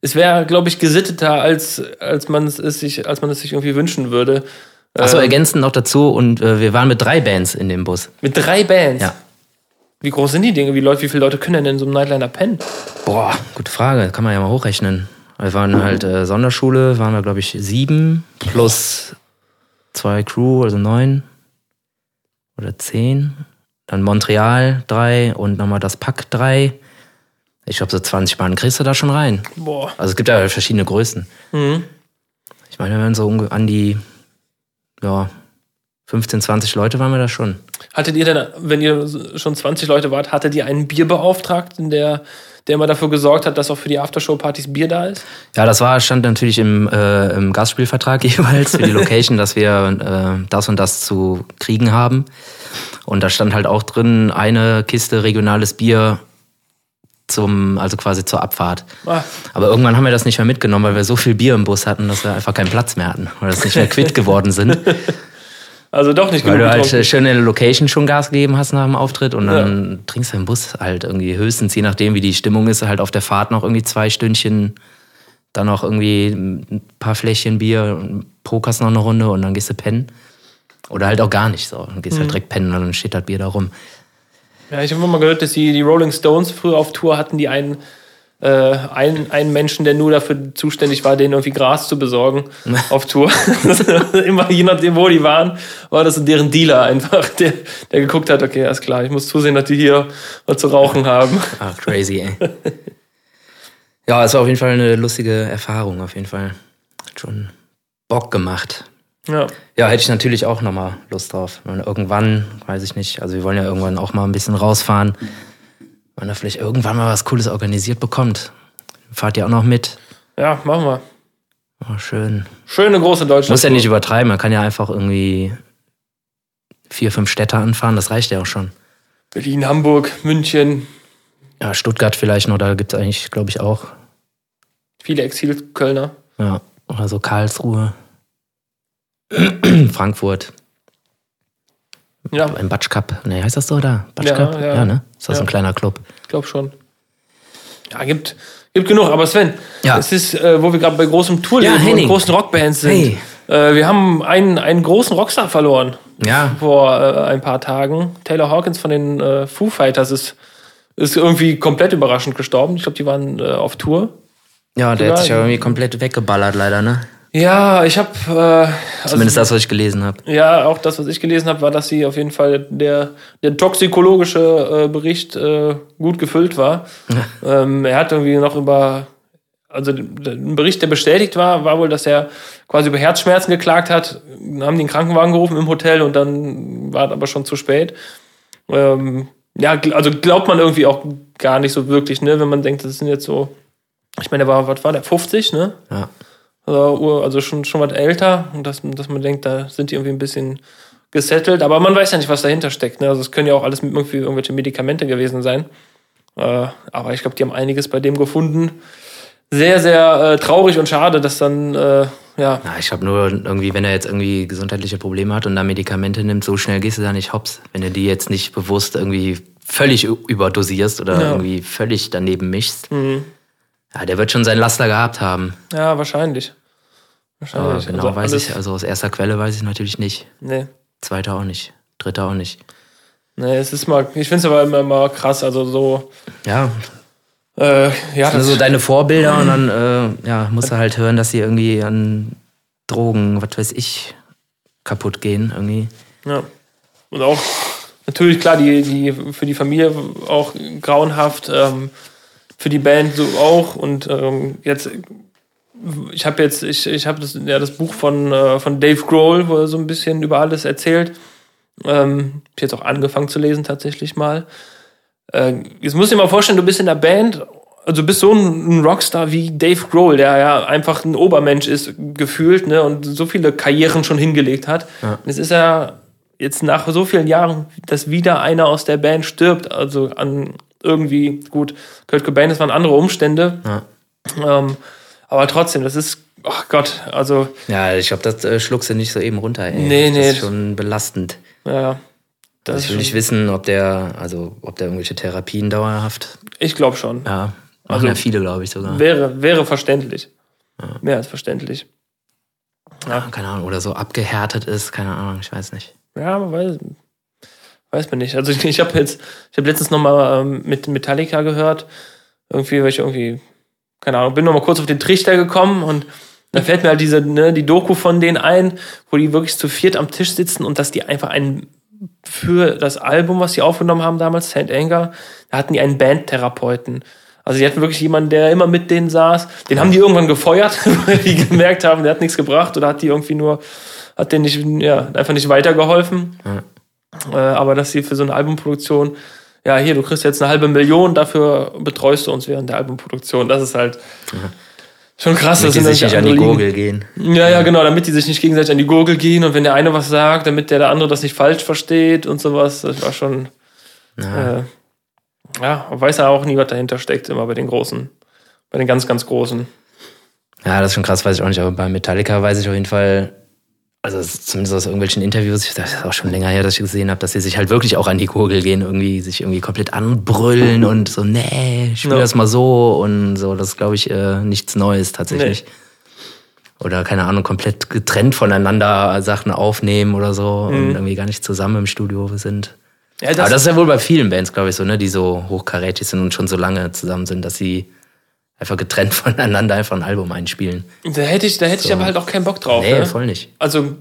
Speaker 2: es wäre, glaube ich, gesitteter, als, als, man es sich, als man es sich irgendwie wünschen würde.
Speaker 1: Achso, ähm, ergänzend noch dazu, und äh, wir waren mit drei Bands in dem Bus.
Speaker 2: Mit drei Bands?
Speaker 1: Ja.
Speaker 2: Wie groß sind die Dinge? Wie, Leute, wie viele Leute können denn in so einem Nightliner pennen?
Speaker 1: Boah, gute Frage. Kann man ja mal hochrechnen. Wir waren halt äh, Sonderschule, waren wir, glaube ich, sieben plus zwei Crew, also neun oder zehn. Dann Montreal drei und nochmal das Pack drei. Ich glaube, so 20 Bahnen kriegst du da schon rein.
Speaker 2: Boah.
Speaker 1: Also es gibt ja verschiedene Größen.
Speaker 2: Mhm.
Speaker 1: Ich meine, wenn so an die ja, 15, 20 Leute waren wir da schon.
Speaker 2: Hattet ihr denn, wenn ihr schon 20 Leute wart, hattet ihr einen Bierbeauftragten, der, der immer dafür gesorgt hat, dass auch für die Aftershow-Partys Bier da ist?
Speaker 1: Ja, das war, stand natürlich im, äh, im Gastspielvertrag jeweils für die Location, dass wir äh, das und das zu kriegen haben. Und da stand halt auch drin, eine Kiste regionales Bier zum, also quasi zur Abfahrt. Ah. Aber irgendwann haben wir das nicht mehr mitgenommen, weil wir so viel Bier im Bus hatten, dass wir einfach keinen Platz mehr hatten, weil wir nicht mehr quitt geworden sind.
Speaker 2: Also doch nicht
Speaker 1: Weil du halt getrunken. schön in der Location schon Gas gegeben hast nach dem Auftritt und dann ja. trinkst du im Bus halt irgendwie höchstens, je nachdem wie die Stimmung ist, halt auf der Fahrt noch irgendwie zwei Stündchen, dann noch irgendwie ein paar Fläschchen Bier, pokerst noch eine Runde und dann gehst du pennen. Oder halt auch gar nicht so. Dann gehst mhm. halt direkt pennen und dann steht das Bier da rum.
Speaker 2: Ja, ich habe immer mal gehört, dass die, die Rolling Stones früher auf Tour hatten, die einen, äh, einen, einen Menschen, der nur dafür zuständig war, denen irgendwie Gras zu besorgen auf Tour. immer je nachdem, wo die waren, war das deren Dealer einfach, der, der geguckt hat, okay, alles klar, ich muss zusehen, dass die hier was zu rauchen haben.
Speaker 1: Ach, crazy, ey. Ja, es war auf jeden Fall eine lustige Erfahrung, auf jeden Fall. Hat schon Bock gemacht.
Speaker 2: Ja.
Speaker 1: Ja, hätte ich natürlich auch nochmal Lust drauf. Irgendwann, weiß ich nicht, also wir wollen ja irgendwann auch mal ein bisschen rausfahren. Wenn er vielleicht irgendwann mal was Cooles organisiert bekommt. Fahrt ihr auch noch mit?
Speaker 2: Ja, machen wir.
Speaker 1: Oh, schön.
Speaker 2: Schöne große Deutschland.
Speaker 1: Muss ja nicht übertreiben, man kann ja einfach irgendwie vier, fünf Städte anfahren, das reicht ja auch schon.
Speaker 2: Berlin, Hamburg, München.
Speaker 1: Ja, Stuttgart vielleicht noch, da gibt es eigentlich, glaube ich, auch.
Speaker 2: Viele Exil-Kölner.
Speaker 1: Ja, oder so Karlsruhe. Frankfurt.
Speaker 2: Ja.
Speaker 1: Im Batsch Cup. Ne, heißt das so, oder? Batsch ja, Cup? Ja, ja ne? Ist das ja. ein kleiner Club?
Speaker 2: Ich glaube schon. Ja, gibt, gibt genug. Aber Sven,
Speaker 1: ja.
Speaker 2: es ist, äh, wo wir gerade bei großem Tourleben
Speaker 1: ja,
Speaker 2: und großen Rockbands sind. Hey. Äh, wir haben einen, einen großen Rockstar verloren.
Speaker 1: Ja.
Speaker 2: Vor äh, ein paar Tagen. Taylor Hawkins von den äh, Foo Fighters ist, ist irgendwie komplett überraschend gestorben. Ich glaube, die waren äh, auf Tour.
Speaker 1: Ja, der hat sich ja irgendwie komplett weggeballert, leider, ne?
Speaker 2: Ja, ich habe. Äh,
Speaker 1: Zumindest also, das, was ich gelesen habe.
Speaker 2: Ja, auch das, was ich gelesen habe, war, dass sie auf jeden Fall der, der toxikologische äh, Bericht äh, gut gefüllt war. ähm, er hat irgendwie noch über. Also ein Bericht, der bestätigt war, war wohl, dass er quasi über Herzschmerzen geklagt hat. Haben einen Krankenwagen gerufen im Hotel und dann war es aber schon zu spät. Ähm, ja, also glaubt man irgendwie auch gar nicht so wirklich, ne, wenn man denkt, das sind jetzt so. Ich meine, der war, was war der? 50, ne?
Speaker 1: Ja
Speaker 2: also schon, schon was älter und dass, dass man denkt, da sind die irgendwie ein bisschen gesettelt, aber man weiß ja nicht, was dahinter steckt. Ne? Also es können ja auch alles irgendwie irgendwelche Medikamente gewesen sein. Äh, aber ich glaube, die haben einiges bei dem gefunden. Sehr, sehr äh, traurig und schade, dass dann, äh, ja.
Speaker 1: Na, ich glaube nur irgendwie, wenn er jetzt irgendwie gesundheitliche Probleme hat und da Medikamente nimmt, so schnell gehst du da nicht hops. Wenn du die jetzt nicht bewusst irgendwie völlig überdosierst oder ja. irgendwie völlig daneben mischst.
Speaker 2: Mhm.
Speaker 1: Ja, der wird schon seinen Laster gehabt haben.
Speaker 2: Ja, wahrscheinlich.
Speaker 1: Wahrscheinlich. Aber genau also weiß ich, also aus erster Quelle weiß ich natürlich nicht.
Speaker 2: Nee.
Speaker 1: Zweiter auch nicht. Dritter auch nicht.
Speaker 2: Nee, es ist mal, ich finde es aber immer, immer krass, also so.
Speaker 1: Ja.
Speaker 2: Äh, ja,
Speaker 1: das so deine Vorbilder und dann äh, ja, musst du halt hören, dass sie irgendwie an Drogen, was weiß ich, kaputt gehen irgendwie.
Speaker 2: Ja. Und auch natürlich klar, die, die für die Familie auch grauenhaft. Ähm, für die Band so auch. Und ähm, jetzt, ich habe jetzt, ich, ich habe das, ja, das Buch von, äh, von Dave Grohl, wo er so ein bisschen über alles erzählt. Ähm, ich jetzt auch angefangen zu lesen tatsächlich mal. Äh, jetzt musst du dir mal vorstellen, du bist in der Band also bist so ein Rockstar wie Dave Grohl, der ja einfach ein Obermensch ist, gefühlt, ne, und so viele Karrieren schon hingelegt hat. Ja. Es ist ja jetzt nach so vielen Jahren, dass wieder einer aus der Band stirbt, also an irgendwie, gut, Kurt Cobain, das waren andere Umstände. Ja. Ähm, aber trotzdem, das ist, ach oh Gott, also.
Speaker 1: Ja, ich glaube, das äh, schluckst du nicht so eben runter, ey.
Speaker 2: Nee, nee.
Speaker 1: Das ist schon belastend.
Speaker 2: Ja.
Speaker 1: Das also ich will nicht wissen, ob der, also ob der irgendwelche Therapien dauerhaft.
Speaker 2: Ich glaube schon.
Speaker 1: Ja. Machen also, ja viele, glaube ich sogar.
Speaker 2: Wäre, wäre verständlich. Ja. Mehr als verständlich.
Speaker 1: Ja. ja. keine Ahnung, oder so abgehärtet ist, keine Ahnung, ich weiß nicht.
Speaker 2: Ja, man weiß, weiß man nicht. Also ich, ich habe jetzt, ich habe letztens nochmal ähm, mit Metallica gehört, irgendwie, weil ich irgendwie, keine Ahnung, bin nochmal kurz auf den Trichter gekommen und da fällt mir halt diese, ne, die Doku von denen ein, wo die wirklich zu viert am Tisch sitzen und dass die einfach einen für das Album, was sie aufgenommen haben damals, St. Anger, da hatten die einen Bandtherapeuten. Also die hatten wirklich jemanden, der immer mit denen saß. Den haben die irgendwann gefeuert, weil die gemerkt haben, der hat nichts gebracht oder hat die irgendwie nur, hat denen nicht, ja, einfach nicht weitergeholfen. Ja. Äh, aber dass sie für so eine Albumproduktion, ja, hier, du kriegst jetzt eine halbe Million, dafür betreust du uns während der Albumproduktion. Das ist halt ja. schon krass.
Speaker 1: Damit
Speaker 2: dass
Speaker 1: die sich nicht an die Gurgel gehen.
Speaker 2: Ja, ja, genau, damit die sich nicht gegenseitig an die Gurgel gehen und wenn der eine was sagt, damit der, der andere das nicht falsch versteht und sowas. Das war schon. Ja. Äh, ja, weiß er auch nie, was dahinter steckt, immer bei den Großen, bei den ganz, ganz Großen.
Speaker 1: Ja, das ist schon krass, weiß ich auch nicht, aber bei Metallica weiß ich auf jeden Fall, also zumindest aus irgendwelchen Interviews, das ist auch schon länger her, dass ich gesehen habe, dass sie sich halt wirklich auch an die Gurgel gehen, irgendwie sich irgendwie komplett anbrüllen und so, nee, ich will no. das mal so und so, das ist, glaube ich, äh, nichts Neues tatsächlich. Nee. Oder keine Ahnung, komplett getrennt voneinander Sachen aufnehmen oder so mhm. und irgendwie gar nicht zusammen im Studio sind. Ja, das Aber das ist ja wohl bei vielen Bands, glaube ich, so, ne, die so hochkarätig sind und schon so lange zusammen sind, dass sie einfach getrennt voneinander einfach ein Album einspielen.
Speaker 2: Da hätte ich, da hätte so. ich aber halt auch keinen Bock drauf.
Speaker 1: Nee, ne? voll nicht.
Speaker 2: Also.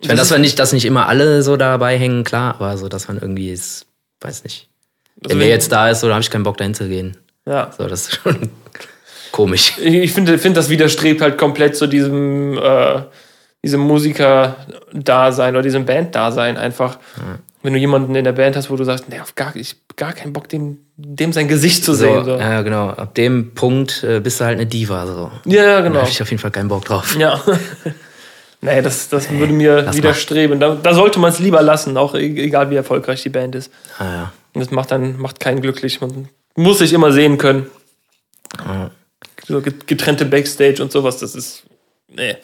Speaker 1: Ich meine, dass wir nicht, dass nicht immer alle so dabei hängen, klar, aber so, dass man irgendwie ist, weiß nicht. Also wenn wer jetzt da ist, so, da habe ich keinen Bock dahin zu gehen.
Speaker 2: Ja.
Speaker 1: So, das ist schon komisch.
Speaker 2: Ich finde, find, das widerstrebt halt komplett zu diesem, äh, diesem Musiker-Dasein oder diesem Band-Dasein einfach. Ja wenn du jemanden in der Band hast, wo du sagst, nee, auf gar, ich gar keinen Bock, dem, dem sein Gesicht zu
Speaker 1: so,
Speaker 2: sehen. So.
Speaker 1: Ja, genau. Ab dem Punkt äh, bist du halt eine Diva. So.
Speaker 2: Ja, genau. Da
Speaker 1: habe ich auf jeden Fall keinen Bock drauf.
Speaker 2: Ja. nee, das, das nee, würde mir widerstreben. Da, da, sollte man es lieber lassen, auch e-, egal wie erfolgreich die Band ist.
Speaker 1: Ah, ja.
Speaker 2: das macht dann macht keinen glücklich. Man muss sich immer sehen können.
Speaker 1: Ah.
Speaker 2: So getrennte Backstage und sowas, das ist. Nee.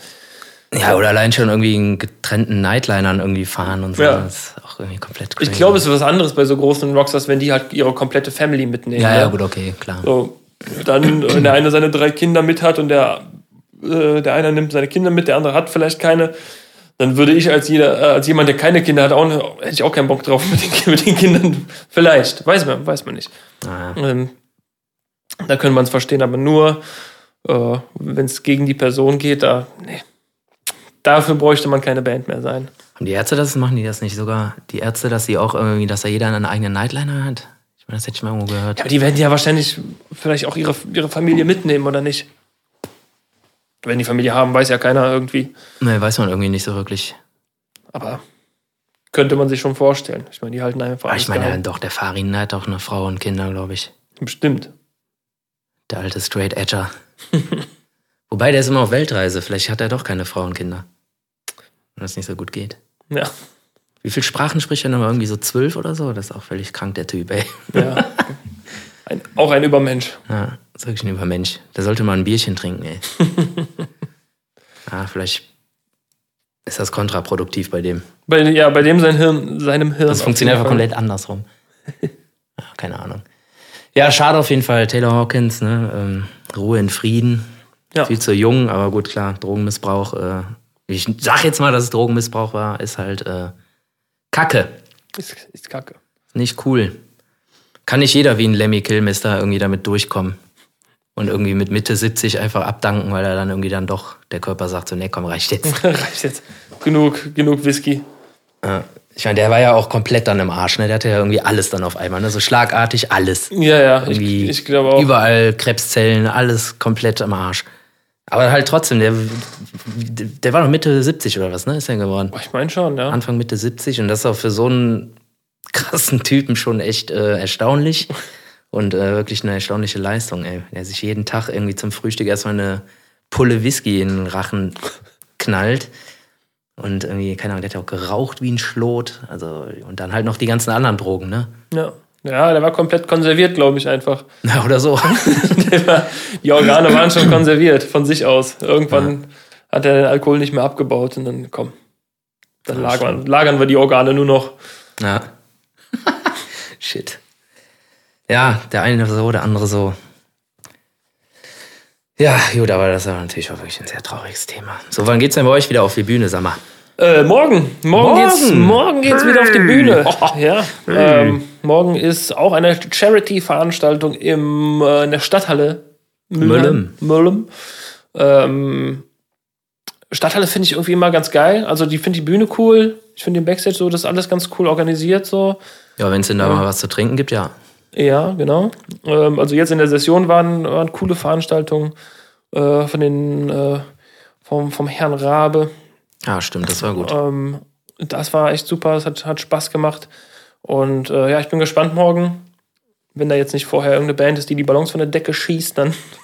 Speaker 1: Ja, oder allein schon irgendwie einen getrennten Nightlinern irgendwie fahren und so. Ja. Das ist auch irgendwie komplett
Speaker 2: crazy. Ich glaube, es ist was anderes bei so großen Rockstars, wenn die halt ihre komplette Family mitnehmen.
Speaker 1: Ja, ja, gut, okay, klar.
Speaker 2: So, dann, wenn der eine seine drei Kinder mit hat und der, äh, der eine nimmt seine Kinder mit, der andere hat vielleicht keine, dann würde ich als, jeder, äh, als jemand, der keine Kinder hat, auch, hätte ich auch keinen Bock drauf mit den, mit den Kindern. Vielleicht, weiß man, weiß man nicht.
Speaker 1: Ah.
Speaker 2: Ähm, da könnte man es verstehen, aber nur, äh, wenn es gegen die Person geht, da, nee dafür bräuchte man keine Band mehr sein.
Speaker 1: Haben die Ärzte das, machen die das nicht sogar? Die Ärzte, dass sie auch irgendwie, dass da jeder einen eigenen Nightliner hat? Ich meine, das hätte ich mal irgendwo gehört.
Speaker 2: Ja, aber die werden ja wahrscheinlich vielleicht auch ihre, ihre Familie mitnehmen, oder nicht? Wenn die Familie haben, weiß ja keiner irgendwie.
Speaker 1: Nee, weiß man irgendwie nicht so wirklich.
Speaker 2: Aber könnte man sich schon vorstellen. Ich meine, die halten einfach.
Speaker 1: Ah, ich meine, geheim. doch, der Farin hat auch eine Frau und Kinder, glaube ich.
Speaker 2: Bestimmt.
Speaker 1: Der alte Straight Edger. Wobei, der ist immer auf Weltreise. Vielleicht hat er doch keine Frau und Kinder wenn das nicht so gut geht.
Speaker 2: Ja.
Speaker 1: Wie viele Sprachen spricht er nochmal? Irgendwie so zwölf oder so? Das ist auch völlig krank, der Typ, ey.
Speaker 2: Ja. Ein, auch ein Übermensch.
Speaker 1: Ja, das ist wirklich ein Übermensch. Der sollte mal ein Bierchen trinken, ey. ja, vielleicht ist das kontraproduktiv bei dem.
Speaker 2: Bei, ja, bei dem sein Hirn, seinem Hirn.
Speaker 1: Das funktioniert einfach komplett andersrum. ja, keine Ahnung. Ja, schade auf jeden Fall. Taylor Hawkins, ne? Ähm, Ruhe in Frieden. Ja. Viel zu jung, aber gut, klar, Drogenmissbrauch äh, ich sag jetzt mal, dass es Drogenmissbrauch war, ist halt äh, Kacke.
Speaker 2: Ist, ist Kacke.
Speaker 1: Nicht cool. Kann nicht jeder wie ein Lemmy Kilmister irgendwie damit durchkommen. Und irgendwie mit Mitte 70 einfach abdanken, weil er dann irgendwie dann doch, der Körper sagt so, nee, komm, reicht jetzt.
Speaker 2: reicht jetzt. Genug, genug Whisky.
Speaker 1: Ich meine, der war ja auch komplett dann im Arsch, ne? Der hatte ja irgendwie alles dann auf einmal, ne? So schlagartig alles.
Speaker 2: Ja, ja,
Speaker 1: irgendwie
Speaker 2: ich, ich glaube auch.
Speaker 1: Überall Krebszellen, alles komplett im Arsch. Aber halt trotzdem, der, der war noch Mitte 70 oder was, ne? Ist er geworden?
Speaker 2: Ich meine schon, ja.
Speaker 1: Anfang Mitte 70 und das ist auch für so einen krassen Typen schon echt äh, erstaunlich. Und äh, wirklich eine erstaunliche Leistung, ey. Der sich jeden Tag irgendwie zum Frühstück erstmal eine Pulle Whisky in den Rachen knallt. Und irgendwie, keine Ahnung, der hat ja auch geraucht wie ein Schlot. Also, und dann halt noch die ganzen anderen Drogen, ne?
Speaker 2: Ja. Ja, der war komplett konserviert, glaube ich, einfach.
Speaker 1: Ja, oder so.
Speaker 2: war, die Organe waren schon konserviert von sich aus. Irgendwann ja. hat er den Alkohol nicht mehr abgebaut und dann, komm, dann lagern, lagern wir die Organe nur noch.
Speaker 1: Ja. Shit. Ja, der eine so, der andere so. Ja, gut, aber das ist natürlich auch wirklich ein sehr trauriges Thema. So, wann geht's denn bei euch wieder auf die Bühne, sag mal?
Speaker 2: Äh, morgen. Morgen, morgen. geht's, morgen geht's wieder auf die Bühne. Oh. Ja. Ähm, morgen ist auch eine Charity-Veranstaltung im, äh, in der Stadthalle.
Speaker 1: Müllem.
Speaker 2: Müllem. Ähm, Stadthalle finde ich irgendwie immer ganz geil. Also die finde die Bühne cool. Ich finde den Backstage so, das ist alles ganz cool organisiert so.
Speaker 1: Ja, wenn es denn da mal was zu trinken gibt, ja.
Speaker 2: Ja, genau. Ähm, also jetzt in der Session waren, waren coole Veranstaltungen äh, von den äh, vom, vom Herrn Rabe.
Speaker 1: Ah, stimmt, das war gut.
Speaker 2: Ähm, das war echt super, es hat, hat Spaß gemacht. Und äh, ja, ich bin gespannt morgen. Wenn da jetzt nicht vorher irgendeine Band ist, die die Ballons von der Decke schießt, dann,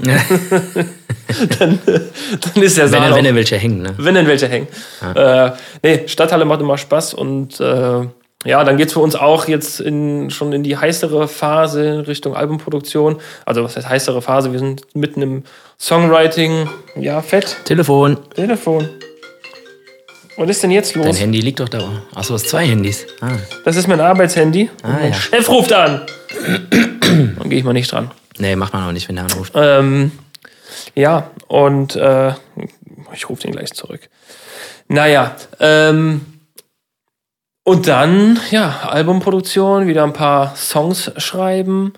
Speaker 2: dann, dann ist der Saal.
Speaker 1: Wenn, wenn denn welche hängen, ne?
Speaker 2: Wenn denn welche hängen. Ja. Äh, nee, Stadthalle macht immer Spaß und äh, ja, dann geht's für uns auch jetzt in, schon in die heißere Phase in Richtung Albumproduktion. Also was heißt heißere Phase? Wir sind mitten im Songwriting. Ja, fett.
Speaker 1: Telefon.
Speaker 2: Telefon. Was ist denn jetzt los?
Speaker 1: Dein Handy liegt doch da. Achso, du hast zwei Handys.
Speaker 2: Ah. Das ist mein Arbeitshandy.
Speaker 1: Ah, mein ja.
Speaker 2: Chef ruft an. Dann gehe ich mal nicht dran.
Speaker 1: Nee, macht man auch nicht, wenn er anruft.
Speaker 2: Ähm, ja, und äh, ich rufe den gleich zurück. Naja, ähm, und dann, ja, Albumproduktion, wieder ein paar Songs schreiben.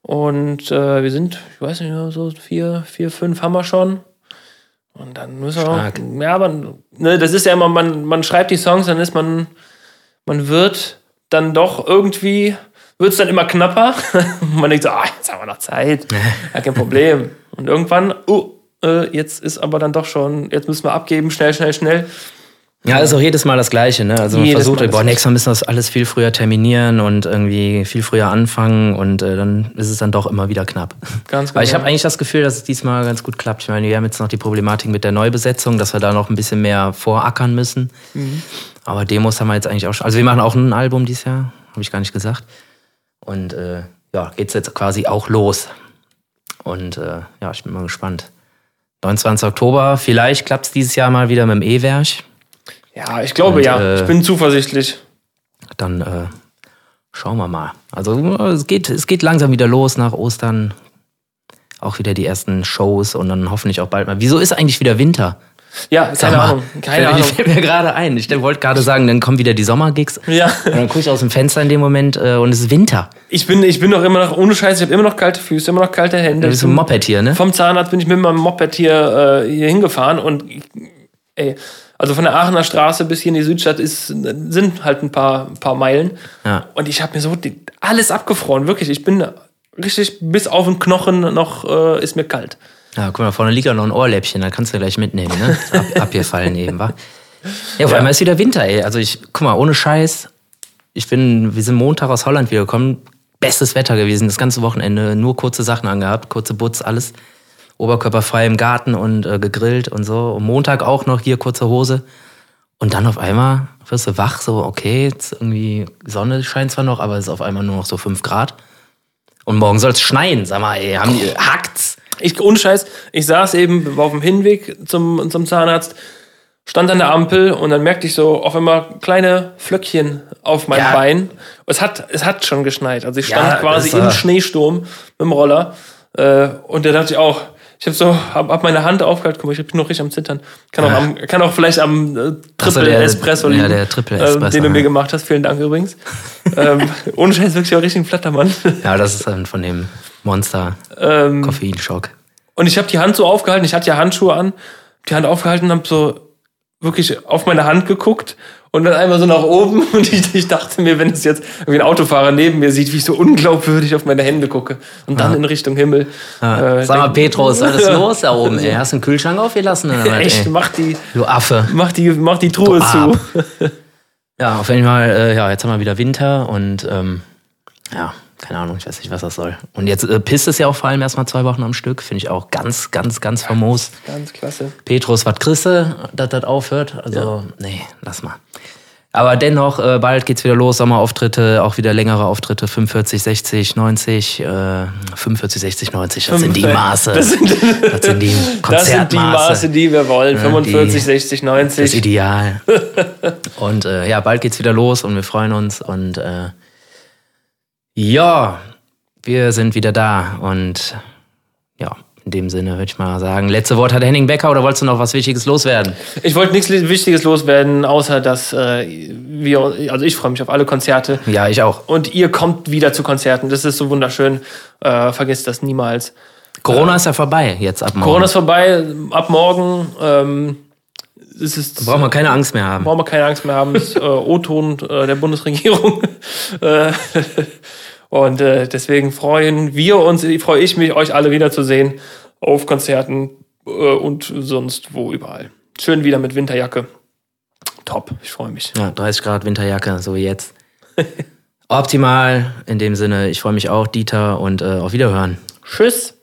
Speaker 2: Und äh, wir sind, ich weiß nicht, so vier, vier, fünf haben wir schon. Und dann müssen wir Stark. auch, ja, aber ne, das ist ja immer, man, man schreibt die Songs, dann ist man, man wird dann doch irgendwie, wird es dann immer knapper. man denkt so, ah, jetzt haben wir noch Zeit, ja, kein Problem. Und irgendwann, oh, äh, jetzt ist aber dann doch schon, jetzt müssen wir abgeben, schnell, schnell, schnell.
Speaker 1: Ja, ist auch jedes Mal das Gleiche, ne? Also man jedes versucht, boah, nächstes Mal müssen wir das alles viel früher terminieren und irgendwie viel früher anfangen und äh, dann ist es dann doch immer wieder knapp. Ganz genau. Aber ich habe eigentlich das Gefühl, dass es diesmal ganz gut klappt. Ich meine, wir haben jetzt noch die Problematik mit der Neubesetzung, dass wir da noch ein bisschen mehr vorackern müssen. Mhm. Aber Demos haben wir jetzt eigentlich auch schon. Also wir machen auch ein Album dieses Jahr, habe ich gar nicht gesagt. Und äh, ja, geht's jetzt quasi auch los. Und äh, ja, ich bin mal gespannt. 29. Oktober, vielleicht klappt es dieses Jahr mal wieder mit dem E-Werk.
Speaker 2: Ja, ich glaube Und, ja. Äh, ich bin zuversichtlich.
Speaker 1: Dann äh, schauen wir mal. Also es geht, es geht langsam wieder los nach Ostern. Auch wieder die ersten Shows und dann hoffentlich auch bald mal. Wieso ist eigentlich wieder Winter?
Speaker 2: Ja, keine Ahnung.
Speaker 1: Keine
Speaker 2: Ahnung.
Speaker 1: fällt mir gerade ein. Ich wollte gerade sagen, dann kommen wieder die Sommergigs.
Speaker 2: Ja.
Speaker 1: Und dann gucke ich aus dem Fenster in dem Moment äh, und es ist Winter.
Speaker 2: Ich bin, ich bin doch immer noch, ohne Scheiß, ich habe immer noch kalte Füße, immer noch kalte Hände.
Speaker 1: Du bist ein Moped hier, ne?
Speaker 2: Vom Zahnarzt bin ich mit meinem Moped hier, äh, hier hingefahren und ey, also von der Aachener Straße bis hier in die Südstadt ist, sind halt ein paar, ein paar Meilen.
Speaker 1: Ja.
Speaker 2: Und ich habe mir so alles abgefroren, wirklich. Ich bin richtig bis auf den Knochen noch, äh, ist mir kalt.
Speaker 1: Ja, guck mal, vorne liegt auch noch ein Ohrläppchen, da kannst du gleich mitnehmen, ne? Ab, abgefallen eben, wa? Ja, auf ja. einmal ist wieder Winter, ey. Also ich, guck mal, ohne Scheiß, ich bin, wir sind Montag aus Holland wiedergekommen, bestes Wetter gewesen, das ganze Wochenende, nur kurze Sachen angehabt, kurze Butz, alles oberkörperfrei im Garten und äh, gegrillt und so. Und Montag auch noch hier kurze Hose. Und dann auf einmal wirst du wach, so, okay, jetzt irgendwie Sonne scheint zwar noch, aber es ist auf einmal nur noch so fünf Grad. Und morgen soll es schneien, sag mal, ey, haben die, hackt's?
Speaker 2: Ich, ohne Scheiß, ich saß eben auf dem Hinweg zum, zum Zahnarzt, stand an der Ampel und dann merkte ich so auf einmal kleine Flöckchen auf meinem ja. Bein. Es hat, es hat schon geschneit. Also ich stand ja, quasi im Schneesturm mit dem Roller. Äh, und da dachte ich auch, ich habe so, hab, hab meine Hand aufgehalten, guck mal, ich bin noch richtig am Zittern. Kann auch, ja. am, kann auch vielleicht am äh, Triple der, Espresso liegen,
Speaker 1: ja, der Triple Espresso,
Speaker 2: äh, den du mir gemacht hast. Vielen Dank übrigens. ähm, ohne Scheiß wirklich auch richtig ein Flattermann.
Speaker 1: ja, das ist dann von dem Monster ähm, Koffeinschock.
Speaker 2: Und ich habe die Hand so aufgehalten, ich hatte ja Handschuhe an, die Hand aufgehalten und habe so wirklich auf meine Hand geguckt und dann einmal so nach oben und ich, ich dachte mir, wenn es jetzt irgendwie ein Autofahrer neben mir sieht, wie ich so unglaubwürdig auf meine Hände gucke und dann ja. in Richtung Himmel.
Speaker 1: Ja. Äh, Sag mal, Petrus, was ist los da oben? Ey? Hast du einen Kühlschrank aufgelassen? Oder
Speaker 2: Echt, mach die,
Speaker 1: du Affe.
Speaker 2: Mach die, mach die Truhe zu.
Speaker 1: ja, auf jeden Fall, äh, ja, jetzt haben wir wieder Winter und ähm, ja, keine Ahnung, ich weiß nicht, was das soll. Und jetzt äh, pisst es ja auch vor allem erstmal zwei Wochen am Stück. Finde ich auch ganz, ganz, ganz famos.
Speaker 2: Ganz klasse.
Speaker 1: Petrus, was Christe, dass das aufhört? Also, ja. nee, lass mal. Aber dennoch, äh, bald geht's wieder los, Sommerauftritte, auch wieder längere Auftritte, 45, 60, 90, äh, 45, 60, 90, das sind die Maße. Das sind, das sind die Konzertmaße. Das sind die Maße,
Speaker 2: die wir wollen, 45, die, 60, 90.
Speaker 1: Das Ideal. und äh, ja, bald geht's wieder los und wir freuen uns und äh, ja, wir sind wieder da und ja, in dem Sinne würde ich mal sagen, letzte Wort hat Henning Becker oder wolltest du noch was Wichtiges loswerden?
Speaker 2: Ich wollte nichts Wichtiges loswerden, außer dass äh, wir, also ich freue mich auf alle Konzerte.
Speaker 1: Ja, ich auch.
Speaker 2: Und ihr kommt wieder zu Konzerten. Das ist so wunderschön. Äh, vergesst das niemals.
Speaker 1: Corona äh, ist ja vorbei jetzt ab morgen.
Speaker 2: Corona ist vorbei ab morgen. Ähm, es ist,
Speaker 1: brauchen wir keine Angst mehr haben.
Speaker 2: Brauchen wir keine Angst mehr haben. Das ist äh, O-Ton äh, der Bundesregierung. Äh, und äh, deswegen freuen wir uns, freue ich mich, euch alle wiederzusehen auf Konzerten äh, und sonst wo überall. Schön wieder mit Winterjacke. Top, ich freue mich.
Speaker 1: Ja, 30 Grad Winterjacke, so wie jetzt. Optimal. In dem Sinne, ich freue mich auch, Dieter, und äh, auf Wiederhören.
Speaker 2: Tschüss.